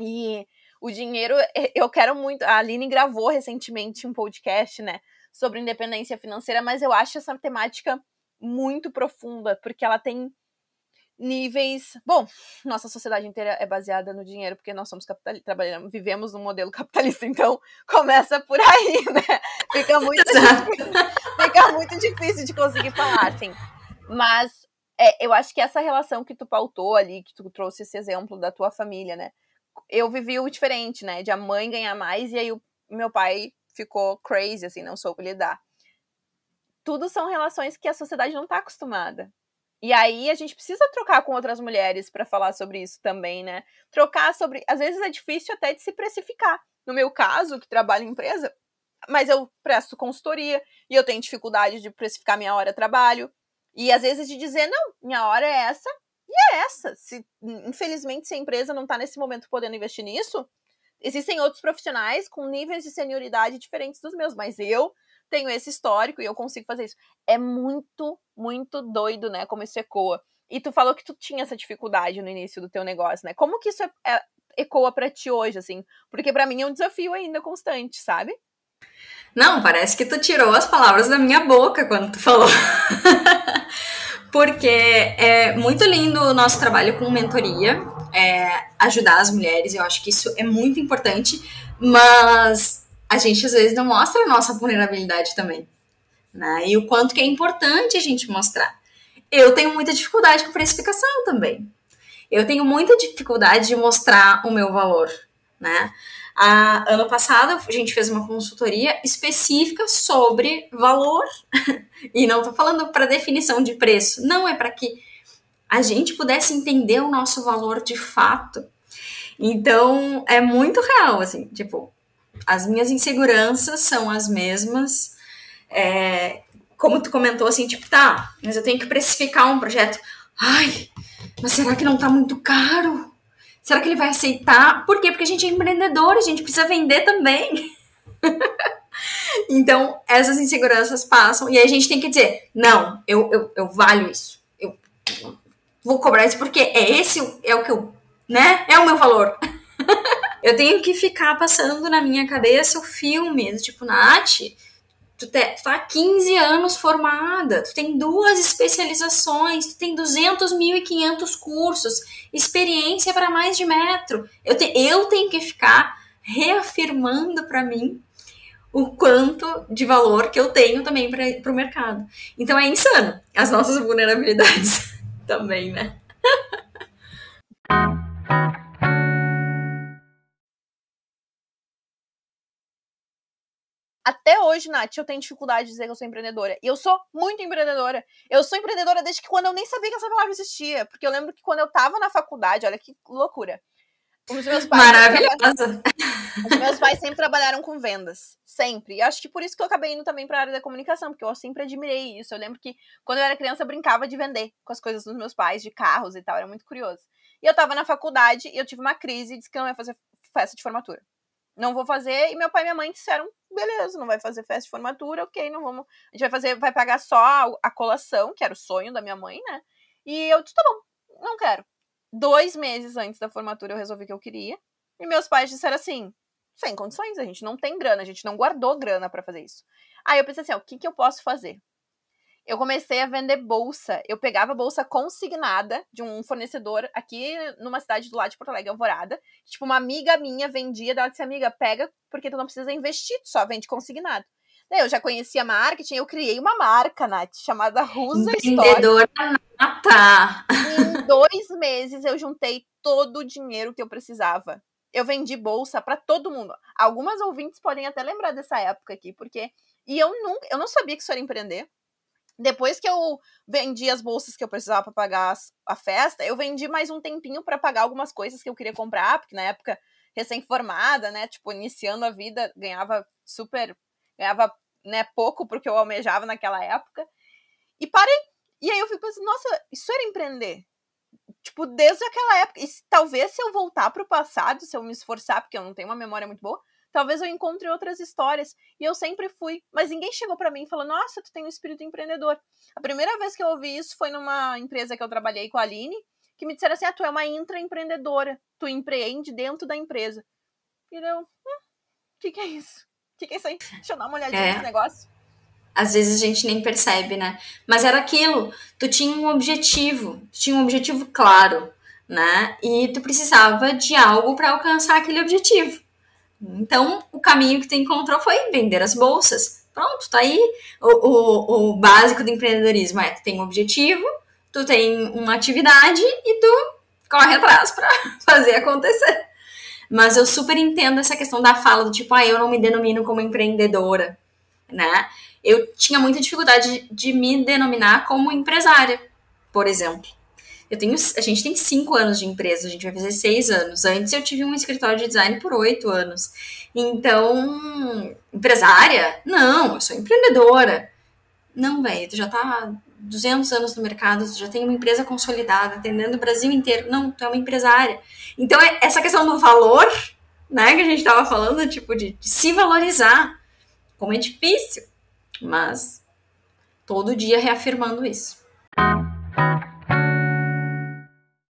E o dinheiro, eu quero muito. A Aline gravou recentemente um podcast, né, sobre independência financeira, mas eu acho essa temática muito profunda, porque ela tem níveis. Bom, nossa sociedade inteira é baseada no dinheiro, porque nós somos capitalistas, trabalhamos, vivemos num modelo capitalista, então começa por aí, né? Fica muito, difícil, fica muito difícil de conseguir falar, assim. Mas é, eu acho que essa relação que tu pautou ali, que tu trouxe esse exemplo da tua família, né? eu vivi o diferente, né? De a mãe ganhar mais e aí o meu pai ficou crazy, assim, não soube lidar. Tudo são relações que a sociedade não está acostumada. E aí a gente precisa trocar com outras mulheres para falar sobre isso também, né? Trocar sobre. Às vezes é difícil até de se precificar. No meu caso, que trabalho em empresa, mas eu presto consultoria e eu tenho dificuldade de precificar minha hora de trabalho. E às vezes de dizer, não, minha hora é essa, e é essa. Se, infelizmente, se a empresa não está nesse momento podendo investir nisso, existem outros profissionais com níveis de senioridade diferentes dos meus, mas eu tenho esse histórico e eu consigo fazer isso. É muito, muito doido, né? Como isso ecoa. E tu falou que tu tinha essa dificuldade no início do teu negócio, né? Como que isso é, é, ecoa para ti hoje, assim? Porque para mim é um desafio ainda constante, sabe? Não, parece que tu tirou as palavras da minha boca quando tu falou. porque é muito lindo o nosso trabalho com mentoria, é, ajudar as mulheres, eu acho que isso é muito importante, mas a gente às vezes não mostra a nossa vulnerabilidade também, né? E o quanto que é importante a gente mostrar. Eu tenho muita dificuldade com precificação também. Eu tenho muita dificuldade de mostrar o meu valor, né? A, ano passado, a gente fez uma consultoria específica sobre valor. e não estou falando para definição de preço, não, é para que a gente pudesse entender o nosso valor de fato. Então, é muito real, assim, tipo, as minhas inseguranças são as mesmas. É, como tu comentou, assim, tipo, tá, mas eu tenho que precificar um projeto. Ai, mas será que não tá muito caro? Será que ele vai aceitar? Por quê? Porque a gente é empreendedor, a gente precisa vender também. então, essas inseguranças passam e a gente tem que dizer: não, eu, eu, eu valho isso. Eu vou cobrar isso porque é esse, é o que eu, né? É o meu valor. eu tenho que ficar passando na minha cabeça o filme, tipo, Nath, tu, te, tu tá há 15 anos formada, tu tem duas especializações, tu tem 200.500 cursos, experiência para mais de metro. Eu, te, eu tenho que ficar reafirmando para mim o quanto de valor que eu tenho também para o mercado. Então é insano as nossas vulnerabilidades também, né? Até hoje, Nath, eu tenho dificuldade de dizer que eu sou empreendedora. E eu sou muito empreendedora. Eu sou empreendedora desde que quando eu nem sabia que essa palavra existia. Porque eu lembro que quando eu tava na faculdade, olha que loucura. Os meus pais Maravilhosa! Os meus pais sempre trabalharam com vendas. Sempre. E acho que por isso que eu acabei indo também para a área da comunicação, porque eu sempre admirei isso. Eu lembro que quando eu era criança eu brincava de vender com as coisas dos meus pais, de carros e tal. Era muito curioso. E eu tava na faculdade e eu tive uma crise e disse que não ia fazer festa de formatura não vou fazer. E meu pai e minha mãe disseram, beleza, não vai fazer festa de formatura, ok, não vamos. A gente vai fazer, vai pagar só a, colação, que era o sonho da minha mãe, né? E eu disse, tá bom, não quero. Dois meses antes da formatura eu resolvi que eu queria. E meus pais disseram assim, sem condições, a gente não tem grana, a gente não guardou grana para fazer isso. Aí eu pensei assim, ó, o que, que eu posso fazer? Eu comecei a vender bolsa. Eu pegava bolsa consignada de um fornecedor aqui numa cidade do lado de Porto Alegre, Alvorada. Tipo, uma amiga minha vendia, ela disse, amiga, pega, porque tu não precisa investir, tu só vende consignado. Daí eu já conhecia marketing, eu criei uma marca, Nath, chamada Rusa Empreendedora nata! Em dois meses eu juntei todo o dinheiro que eu precisava. Eu vendi bolsa para todo mundo. Algumas ouvintes podem até lembrar dessa época aqui, porque... E eu nunca... Eu não sabia que isso era empreender depois que eu vendi as bolsas que eu precisava para pagar a festa, eu vendi mais um tempinho para pagar algumas coisas que eu queria comprar, porque na época recém-formada, né, tipo, iniciando a vida, ganhava super, ganhava, né, pouco porque eu almejava naquela época. E parei. E aí eu fui pensando, nossa, isso era empreender. Tipo, desde aquela época. E talvez se eu voltar para o passado, se eu me esforçar, porque eu não tenho uma memória muito boa, talvez eu encontre outras histórias. E eu sempre fui. Mas ninguém chegou para mim e falou: Nossa, tu tem um espírito empreendedor. A primeira vez que eu ouvi isso foi numa empresa que eu trabalhei com a Aline, que me disseram assim: Ah, tu é uma intraempreendedora. Tu empreende dentro da empresa. E eu, hum, o que, que é isso? O que, que é isso aí? Deixa eu dar uma olhadinha é. nesse negócio. Às vezes a gente nem percebe, né? Mas era aquilo. Tu tinha um objetivo, tu tinha um objetivo claro, né? E tu precisava de algo para alcançar aquele objetivo. Então, o caminho que tu encontrou foi vender as bolsas. Pronto, tá aí o, o, o básico do empreendedorismo. É, tu tem um objetivo, tu tem uma atividade e tu corre atrás para fazer acontecer. Mas eu super entendo essa questão da fala do tipo, ah, eu não me denomino como empreendedora, né? Eu tinha muita dificuldade de, de me denominar como empresária, por exemplo. Eu tenho, a gente tem cinco anos de empresa, a gente vai fazer seis anos. Antes eu tive um escritório de design por oito anos. Então, empresária? Não, eu sou empreendedora. Não, velho, tu já tá 200 anos no mercado, tu já tem uma empresa consolidada, atendendo o Brasil inteiro. Não, tu é uma empresária. Então, é essa questão do valor, né, que a gente tava falando, tipo, de, de se valorizar, como é difícil, mas todo dia reafirmando isso.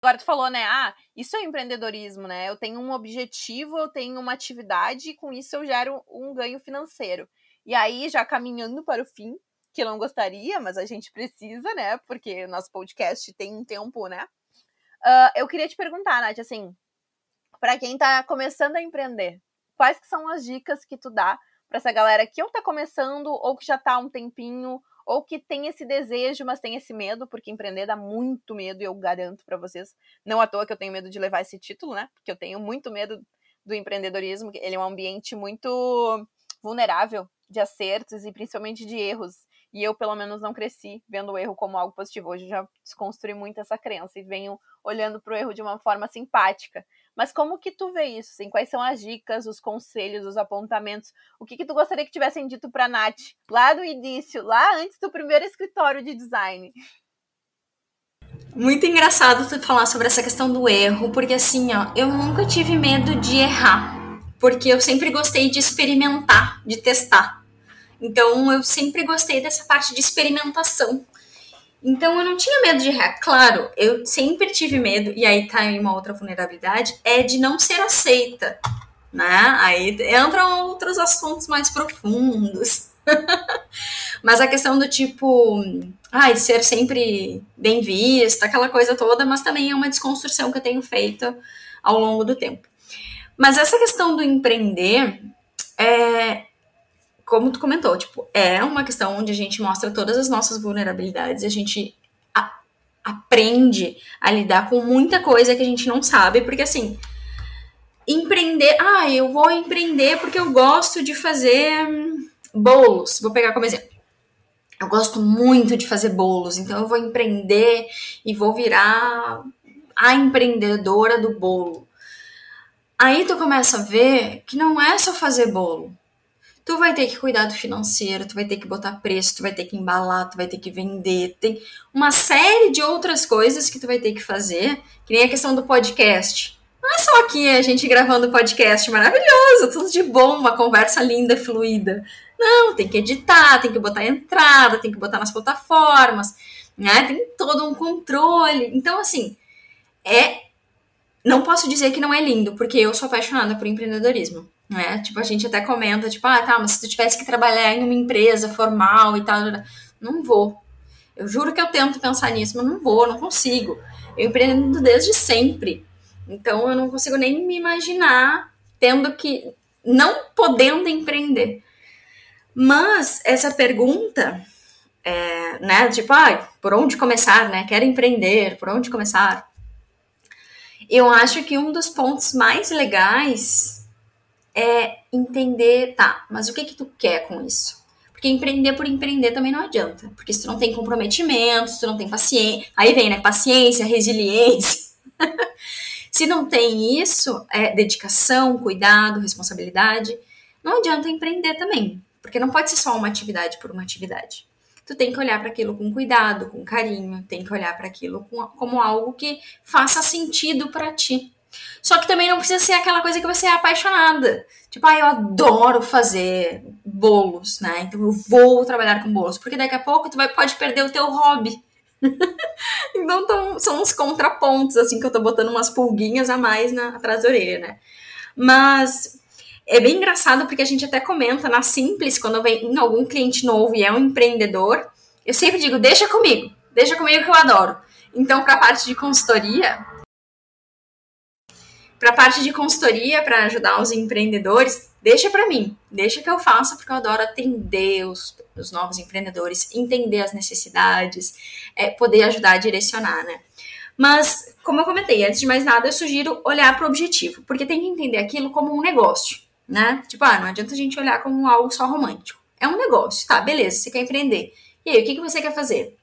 Agora tu falou, né? Ah, isso é empreendedorismo, né? Eu tenho um objetivo, eu tenho uma atividade e com isso eu gero um ganho financeiro. E aí, já caminhando para o fim, que eu não gostaria, mas a gente precisa, né? Porque o nosso podcast tem um tempo, né? Uh, eu queria te perguntar, Nath, assim, para quem tá começando a empreender, quais que são as dicas que tu dá para essa galera que ou tá começando ou que já tá há um tempinho ou que tem esse desejo, mas tem esse medo, porque empreender dá muito medo, e eu garanto para vocês. Não à toa que eu tenho medo de levar esse título, né? Porque eu tenho muito medo do empreendedorismo, ele é um ambiente muito vulnerável de acertos e principalmente de erros. E eu, pelo menos, não cresci vendo o erro como algo positivo. Hoje eu já desconstruí muito essa crença e venho olhando para o erro de uma forma simpática. Mas como que tu vê isso? Assim, quais são as dicas, os conselhos, os apontamentos? O que, que tu gostaria que tivessem dito para Nath lá do início, lá antes do primeiro escritório de design? Muito engraçado tu falar sobre essa questão do erro, porque assim, ó, eu nunca tive medo de errar, porque eu sempre gostei de experimentar, de testar. Então eu sempre gostei dessa parte de experimentação. Então eu não tinha medo de errar. Claro, eu sempre tive medo, e aí tá em uma outra vulnerabilidade, é de não ser aceita. Né? Aí entram outros assuntos mais profundos. mas a questão do tipo, ai, ser sempre bem vista, aquela coisa toda, mas também é uma desconstrução que eu tenho feito ao longo do tempo. Mas essa questão do empreender, é, como tu comentou, tipo, é uma questão onde a gente mostra todas as nossas vulnerabilidades, a gente a, aprende a lidar com muita coisa que a gente não sabe, porque assim, empreender, ah, eu vou empreender porque eu gosto de fazer bolos, vou pegar como exemplo. Eu gosto muito de fazer bolos, então eu vou empreender e vou virar a empreendedora do bolo. Aí tu começa a ver que não é só fazer bolo tu vai ter que cuidar do financeiro, tu vai ter que botar preço, tu vai ter que embalar, tu vai ter que vender, tem uma série de outras coisas que tu vai ter que fazer, que nem a questão do podcast, Não é só aqui a gente gravando podcast maravilhoso, tudo de bom, uma conversa linda, fluida. Não, tem que editar, tem que botar entrada, tem que botar nas plataformas, né? Tem todo um controle. Então, assim, é. Não posso dizer que não é lindo, porque eu sou apaixonada por empreendedorismo. Né? Tipo, a gente até comenta, tipo, ah, tá, mas se tu tivesse que trabalhar em uma empresa formal e tal, não vou. Eu juro que eu tento pensar nisso, mas não vou, não consigo. Eu empreendo desde sempre. Então eu não consigo nem me imaginar tendo que não podendo empreender. Mas essa pergunta, é, né, tipo, ah, por onde começar, né? Quero empreender, por onde começar? Eu acho que um dos pontos mais legais é entender, tá, mas o que que tu quer com isso? Porque empreender por empreender também não adianta. Porque se tu não tem comprometimento, se tu não tem paciência, aí vem, né, paciência, resiliência. se não tem isso, é dedicação, cuidado, responsabilidade, não adianta empreender também. Porque não pode ser só uma atividade por uma atividade. Tu tem que olhar para aquilo com cuidado, com carinho, tem que olhar para aquilo como algo que faça sentido para ti. Só que também não precisa ser aquela coisa que você é apaixonada. Tipo, ah, eu adoro fazer bolos, né? Então eu vou trabalhar com bolos, porque daqui a pouco tu vai, pode perder o teu hobby. então tão, são uns contrapontos, assim, que eu tô botando umas pulguinhas a mais na, atrás da orelha, né? Mas é bem engraçado porque a gente até comenta na Simples, quando vem algum cliente novo e é um empreendedor, eu sempre digo, deixa comigo, deixa comigo que eu adoro. Então, para a parte de consultoria, para a parte de consultoria, para ajudar os empreendedores, deixa para mim, deixa que eu faça, porque eu adoro atender os, os novos empreendedores, entender as necessidades, é, poder ajudar a direcionar, né? Mas, como eu comentei, antes de mais nada, eu sugiro olhar para o objetivo, porque tem que entender aquilo como um negócio né? Tipo, ah, não adianta a gente olhar como algo só romântico. É um negócio, tá? Beleza, você quer empreender. E aí, o que, que você quer fazer?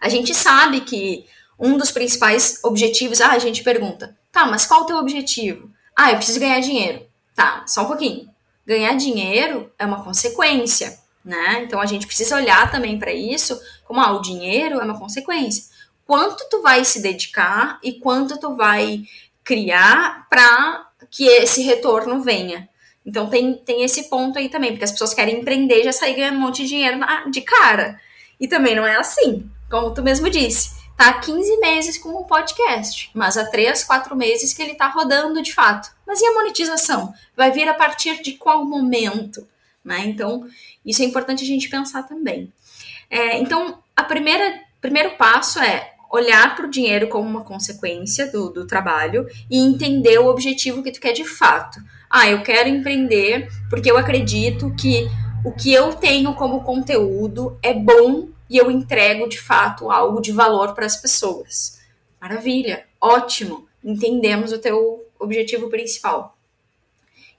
A gente sabe que um dos principais objetivos, ah, a gente pergunta, tá, mas qual o teu objetivo? Ah, eu preciso ganhar dinheiro. Tá, só um pouquinho. Ganhar dinheiro é uma consequência, né? Então a gente precisa olhar também para isso como ah, o dinheiro é uma consequência. Quanto tu vai se dedicar e quanto tu vai criar para que esse retorno venha. Então tem, tem esse ponto aí também, porque as pessoas querem empreender e já sair ganhando um monte de dinheiro na, de cara. E também não é assim, como tu mesmo disse. Tá há 15 meses com o podcast, mas há 3, 4 meses que ele tá rodando de fato. Mas e a monetização? Vai vir a partir de qual momento? Né? Então, isso é importante a gente pensar também. É, então, a primeira primeiro passo é olhar para o dinheiro como uma consequência do, do trabalho e entender o objetivo que tu quer de fato. Ah, eu quero empreender porque eu acredito que o que eu tenho como conteúdo é bom e eu entrego de fato algo de valor para as pessoas. Maravilha, ótimo. Entendemos o teu objetivo principal.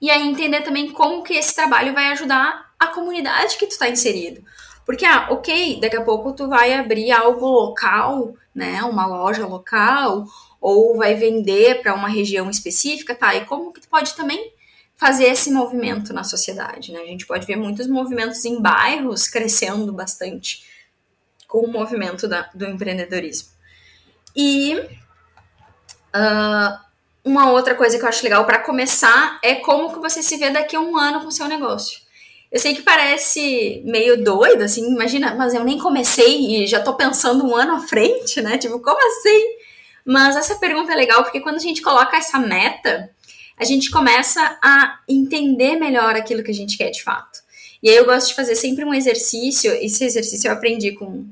E aí entender também como que esse trabalho vai ajudar a comunidade que tu está inserido. Porque, ah, ok, daqui a pouco tu vai abrir algo local, né? Uma loja local, ou vai vender para uma região específica, tá? E como que tu pode também fazer esse movimento na sociedade, né? A gente pode ver muitos movimentos em bairros crescendo bastante com o movimento da, do empreendedorismo. E uh, uma outra coisa que eu acho legal para começar é como que você se vê daqui a um ano com o seu negócio. Eu sei que parece meio doido, assim, imagina, mas eu nem comecei e já tô pensando um ano à frente, né? Tipo, como assim? Mas essa pergunta é legal porque quando a gente coloca essa meta, a gente começa a entender melhor aquilo que a gente quer de fato. E aí eu gosto de fazer sempre um exercício, esse exercício eu aprendi com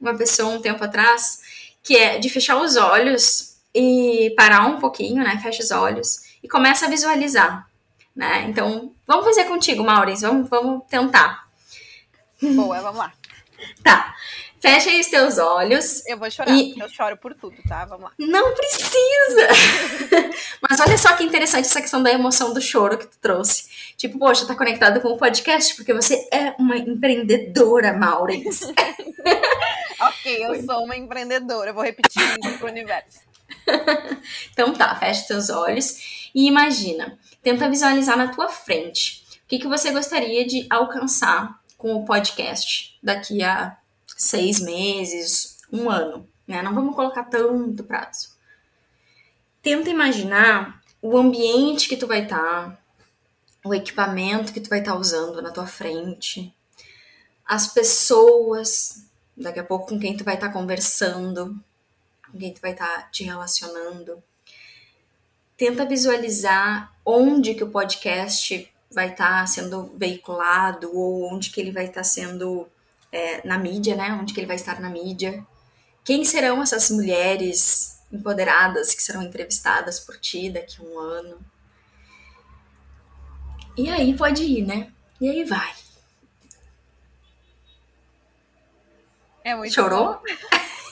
uma pessoa um tempo atrás, que é de fechar os olhos e parar um pouquinho, né? Fecha os olhos e começa a visualizar né? Então, vamos fazer contigo, Maurício, vamos, vamos tentar. Boa, vamos lá. Tá. Fecha aí os teus olhos. Eu vou chorar, e... eu choro por tudo, tá? Vamos lá. Não precisa! Mas olha só que interessante essa questão da emoção do choro que tu trouxe. Tipo, poxa, tá conectado com o podcast porque você é uma empreendedora, Maureen. eu sou uma empreendedora. Eu vou repetir isso pro universo. então tá, fecha teus olhos e imagina Tenta visualizar na tua frente. O que, que você gostaria de alcançar com o podcast daqui a seis meses, um ano, né? Não vamos colocar tanto prazo. tenta imaginar o ambiente que tu vai estar, tá, o equipamento que tu vai estar tá usando na tua frente, as pessoas, daqui a pouco com quem tu vai estar tá conversando, com quem tu vai estar tá te relacionando. Tenta visualizar onde que o podcast vai estar tá sendo veiculado ou onde que ele vai estar tá sendo é, na mídia, né? Onde que ele vai estar na mídia. Quem serão essas mulheres empoderadas que serão entrevistadas por ti daqui a um ano? E aí pode ir, né? E aí vai. É muito Chorou? Bom.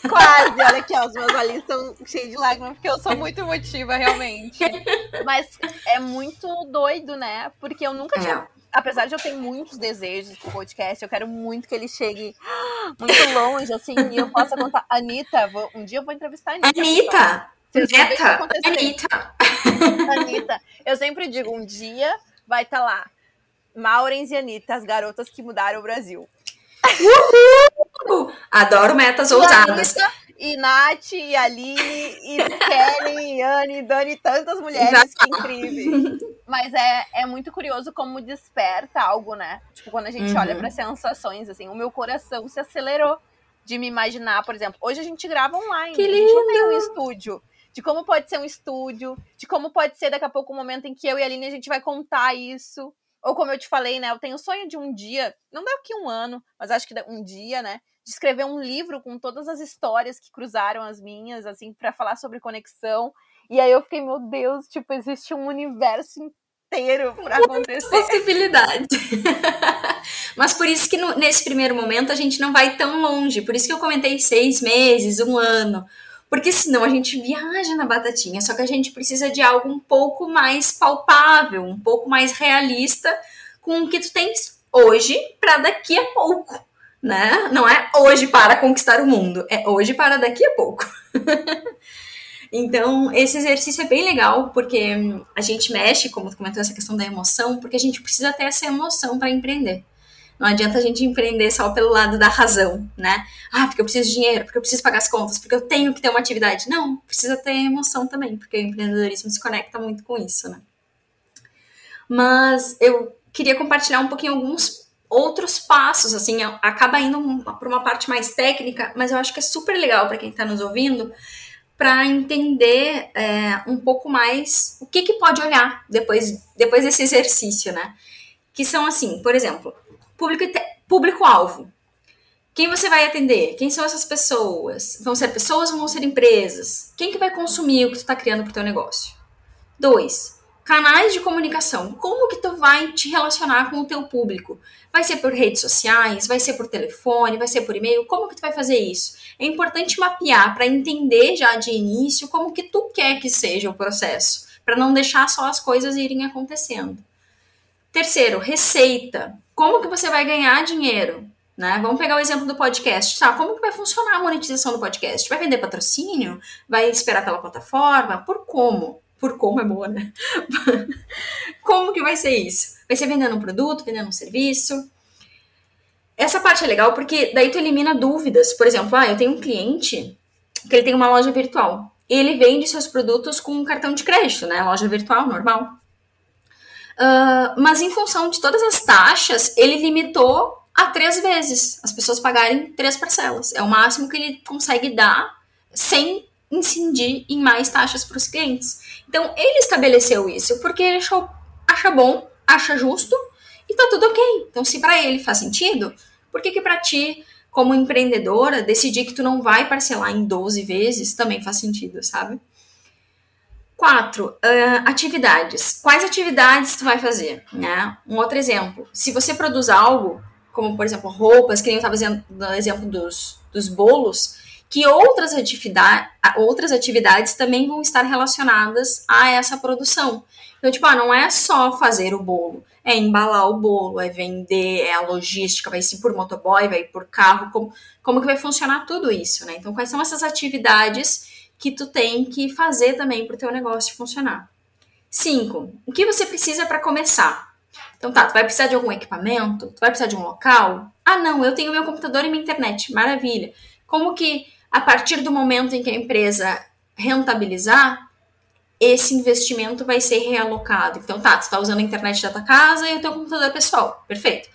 Quase, olha aqui, ó, os meus olhinhos estão cheios de lágrimas, porque eu sou muito emotiva, realmente. Mas é muito doido, né? Porque eu nunca é. tinha. Apesar de eu ter muitos desejos de podcast, eu quero muito que ele chegue muito longe, assim, e eu possa contar. Anitta, vou... um dia eu vou entrevistar a Anitta. Anitta! Neta, Anitta! Anitta, eu sempre digo, um dia vai estar tá lá. Maurens e Anitta, as garotas que mudaram o Brasil. Uhul! Adoro metas ousadas. E Nath, e Aline, e Kelly, e Anne, e Dani, tantas mulheres que incríveis. Mas é, é muito curioso como desperta algo, né? Tipo, quando a gente uhum. olha para sensações, assim, o meu coração se acelerou de me imaginar, por exemplo, hoje a gente grava online, que lindo. a gente não tem um estúdio. De como pode ser um estúdio, de como pode ser daqui a pouco o um momento em que eu e a Aline a gente vai contar isso. Ou como eu te falei, né? Eu tenho o sonho de um dia, não daqui um ano, mas acho que um dia, né? De escrever um livro com todas as histórias que cruzaram as minhas, assim, para falar sobre conexão. E aí eu fiquei, meu Deus, tipo, existe um universo inteiro para acontecer. Possibilidade. Mas por isso que no, nesse primeiro momento a gente não vai tão longe. Por isso que eu comentei seis meses, um ano. Porque senão a gente viaja na batatinha, só que a gente precisa de algo um pouco mais palpável, um pouco mais realista com o que tu tens hoje para daqui a pouco, né? Não é hoje para conquistar o mundo, é hoje para daqui a pouco. então, esse exercício é bem legal porque a gente mexe, como tu comentou, essa questão da emoção, porque a gente precisa ter essa emoção para empreender. Não adianta a gente empreender só pelo lado da razão, né? Ah, porque eu preciso de dinheiro, porque eu preciso pagar as contas, porque eu tenho que ter uma atividade. Não, precisa ter emoção também, porque o empreendedorismo se conecta muito com isso, né? Mas eu queria compartilhar um pouquinho alguns outros passos, assim, acaba indo para uma parte mais técnica, mas eu acho que é super legal para quem está nos ouvindo, para entender é, um pouco mais o que, que pode olhar depois, depois desse exercício, né? Que são assim, por exemplo, Público-alvo. Quem você vai atender? Quem são essas pessoas? Vão ser pessoas ou vão ser empresas? Quem que vai consumir o que tu está criando para o teu negócio? Dois, canais de comunicação. Como que tu vai te relacionar com o teu público? Vai ser por redes sociais? Vai ser por telefone? Vai ser por e-mail? Como que tu vai fazer isso? É importante mapear para entender já de início como que tu quer que seja o processo, para não deixar só as coisas irem acontecendo. Terceiro, receita. Como que você vai ganhar dinheiro? Né? Vamos pegar o exemplo do podcast. Tá, como que vai funcionar a monetização do podcast? Vai vender patrocínio? Vai esperar pela plataforma? Por como? Por como é boa, né? como que vai ser isso? Vai ser vendendo um produto, vendendo um serviço? Essa parte é legal porque daí tu elimina dúvidas. Por exemplo, ah, eu tenho um cliente que ele tem uma loja virtual. Ele vende seus produtos com um cartão de crédito, né? Loja virtual, normal. Uh, mas em função de todas as taxas, ele limitou a três vezes as pessoas pagarem três parcelas. É o máximo que ele consegue dar sem incidir em mais taxas para os clientes. Então ele estabeleceu isso porque ele achou, acha bom, acha justo e tá tudo ok. Então se para ele faz sentido, por que que para ti, como empreendedora, decidir que tu não vai parcelar em 12 vezes também faz sentido, sabe? Quatro, uh, atividades. Quais atividades tu vai fazer? Né? Um outro exemplo, se você produz algo, como por exemplo roupas, que nem eu estava dizendo no exemplo dos, dos bolos, que outras, atividade, outras atividades também vão estar relacionadas a essa produção. Então, tipo, ah, não é só fazer o bolo, é embalar o bolo, é vender, é a logística, vai ser por motoboy, vai por carro, como, como que vai funcionar tudo isso, né? Então, quais são essas atividades que tu tem que fazer também para o teu negócio funcionar. Cinco, o que você precisa para começar? Então tá, tu vai precisar de algum equipamento? Tu vai precisar de um local? Ah, não, eu tenho meu computador e minha internet. Maravilha. Como que a partir do momento em que a empresa rentabilizar, esse investimento vai ser realocado. Então, tá, tu está usando a internet da tua casa e o teu computador pessoal. Perfeito.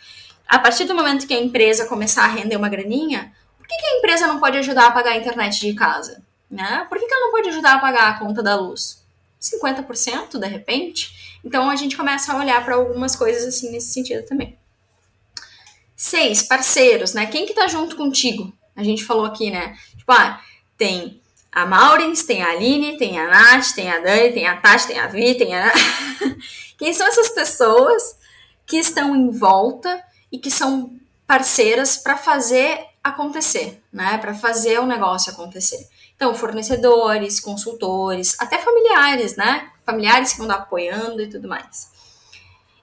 A partir do momento que a empresa começar a render uma graninha, por que, que a empresa não pode ajudar a pagar a internet de casa? Né? Por que, que ela não pode ajudar a pagar a conta da luz? 50% de repente? Então a gente começa a olhar para algumas coisas assim nesse sentido também. Seis, parceiros, né? Quem que tá junto contigo? A gente falou aqui, né? Tipo, ah, tem a Maurins, tem a Aline, tem a Nath, tem a Dani, tem a Tati, tem a Vi, tem a. Quem são essas pessoas que estão em volta e que são parceiras para fazer acontecer, né? Para fazer o negócio acontecer. Então, fornecedores, consultores, até familiares, né? Familiares que vão estar apoiando e tudo mais.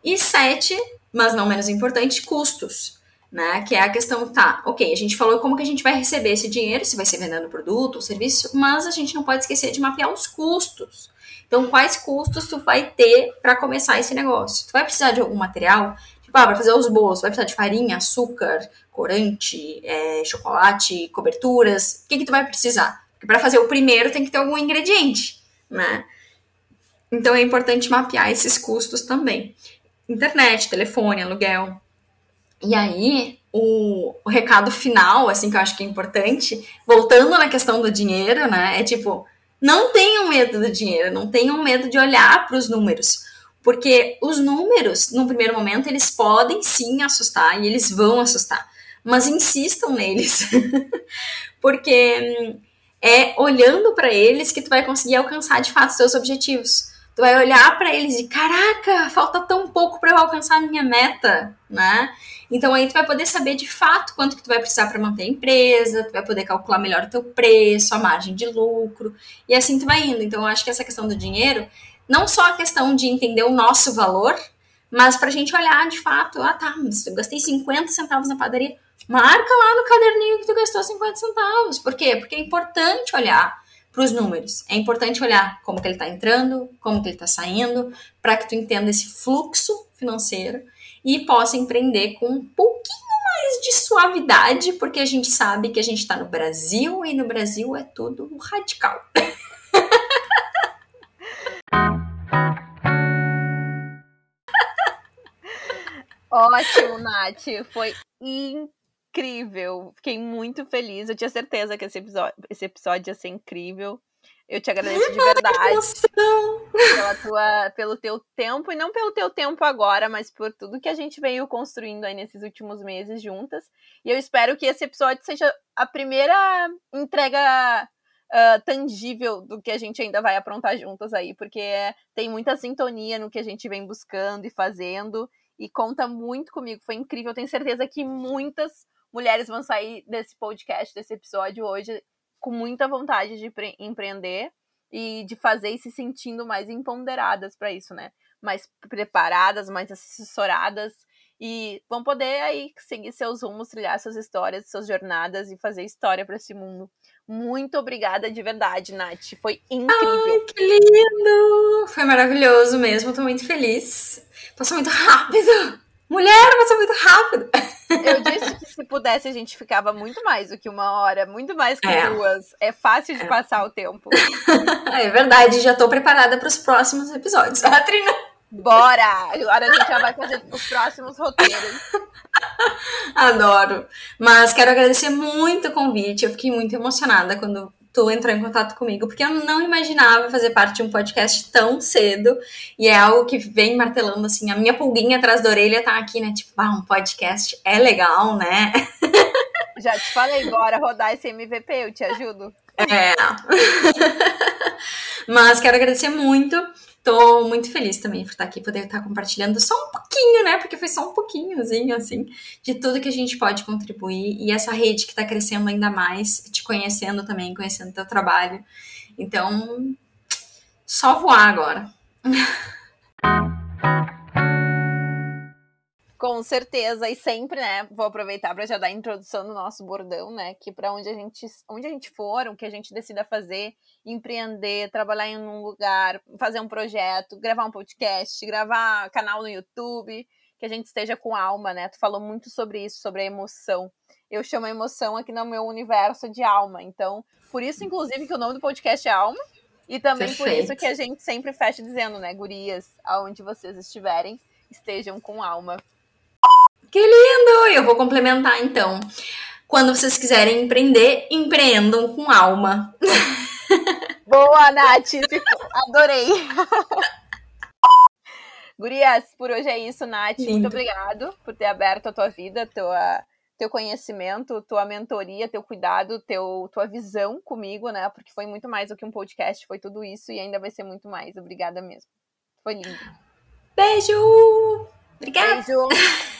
E sete, mas não menos importante, custos né? Que é a questão, tá, ok, a gente falou como que a gente vai receber esse dinheiro, se vai ser vendendo produto ou serviço, mas a gente não pode esquecer de mapear os custos. Então, quais custos tu vai ter para começar esse negócio? Tu vai precisar de algum material? Tipo, ah, para fazer os bolos, vai precisar de farinha, açúcar, corante, é, chocolate, coberturas. O que que tu vai precisar? Porque para fazer o primeiro tem que ter algum ingrediente, né? Então é importante mapear esses custos também. Internet, telefone, aluguel, e aí, o, o, recado final, assim, que eu acho que é importante, voltando na questão do dinheiro, né? É tipo, não tenham medo do dinheiro, não tenham medo de olhar para os números. Porque os números, no primeiro momento, eles podem sim assustar e eles vão assustar. Mas insistam neles. porque hum, é olhando para eles que tu vai conseguir alcançar de fato seus objetivos. Tu vai olhar para eles e, caraca, falta tão pouco para eu alcançar a minha meta, né? Então aí tu vai poder saber de fato quanto que tu vai precisar para manter a empresa, tu vai poder calcular melhor o teu preço, a margem de lucro, e assim tu vai indo. Então eu acho que essa questão do dinheiro, não só a questão de entender o nosso valor, mas para a gente olhar de fato, ah tá, mas eu gastei 50 centavos na padaria, marca lá no caderninho que tu gastou 50 centavos. Por quê? Porque é importante olhar para os números. É importante olhar como que ele está entrando, como que ele está saindo, para que tu entenda esse fluxo financeiro e possa empreender com um pouquinho mais de suavidade, porque a gente sabe que a gente está no Brasil e no Brasil é tudo radical. Ótimo, Nath. Foi incrível. Fiquei muito feliz. Eu tinha certeza que esse episódio, esse episódio ia ser incrível. Eu te agradeço de verdade pela tua, pelo teu tempo, e não pelo teu tempo agora, mas por tudo que a gente veio construindo aí nesses últimos meses juntas. E eu espero que esse episódio seja a primeira entrega uh, tangível do que a gente ainda vai aprontar juntas aí, porque tem muita sintonia no que a gente vem buscando e fazendo, e conta muito comigo. Foi incrível, tenho certeza que muitas mulheres vão sair desse podcast, desse episódio hoje, com muita vontade de empreender e de fazer e se sentindo mais empoderadas para isso, né? Mais preparadas, mais assessoradas e vão poder aí seguir seus rumos, trilhar suas histórias, suas jornadas e fazer história para esse mundo. Muito obrigada de verdade, Nath. Foi incrível. Ai, que lindo! Foi maravilhoso mesmo, tô muito feliz. Passou muito rápido. Mulher, passou muito rápido. Eu disse que se pudesse a gente ficava muito mais do que uma hora, muito mais que é. duas. É fácil de é. passar o tempo. É verdade, já tô preparada para os próximos episódios. A Trina. Bora! Agora a gente já vai fazer os próximos roteiros. Adoro. Mas quero agradecer muito o convite. Eu fiquei muito emocionada quando tu entrou em contato comigo, porque eu não imaginava fazer parte de um podcast tão cedo, e é algo que vem martelando, assim, a minha pulguinha atrás da orelha tá aqui, né, tipo, ah, um podcast é legal, né? Já te falei, bora rodar esse MVP, eu te ajudo. É. Mas quero agradecer muito Tô muito feliz também por estar aqui, poder estar compartilhando só um pouquinho, né? Porque foi só um pouquinhozinho, assim, de tudo que a gente pode contribuir e essa rede que está crescendo ainda mais, te conhecendo também, conhecendo teu trabalho. Então, só voar agora. Com certeza, e sempre, né? Vou aproveitar para já dar a introdução do nosso bordão, né? Que para onde a gente, onde a gente for, o que a gente decida fazer, empreender, trabalhar em um lugar, fazer um projeto, gravar um podcast, gravar canal no YouTube, que a gente esteja com alma, né? Tu falou muito sobre isso, sobre a emoção. Eu chamo a emoção aqui no meu universo de alma. Então, por isso, inclusive, que o nome do podcast é Alma. E também Perfeito. por isso que a gente sempre fecha dizendo, né, gurias, aonde vocês estiverem, estejam com alma. Que lindo! Eu vou complementar então. Quando vocês quiserem empreender, empreendam com alma. Boa, Nath! Adorei! Gurias, por hoje é isso, Nath. Lindo. Muito obrigado por ter aberto a tua vida, tua, teu conhecimento, tua mentoria, teu cuidado, teu, tua visão comigo, né? Porque foi muito mais do que um podcast, foi tudo isso e ainda vai ser muito mais. Obrigada mesmo. Foi lindo. Beijo! Obrigada! Beijo!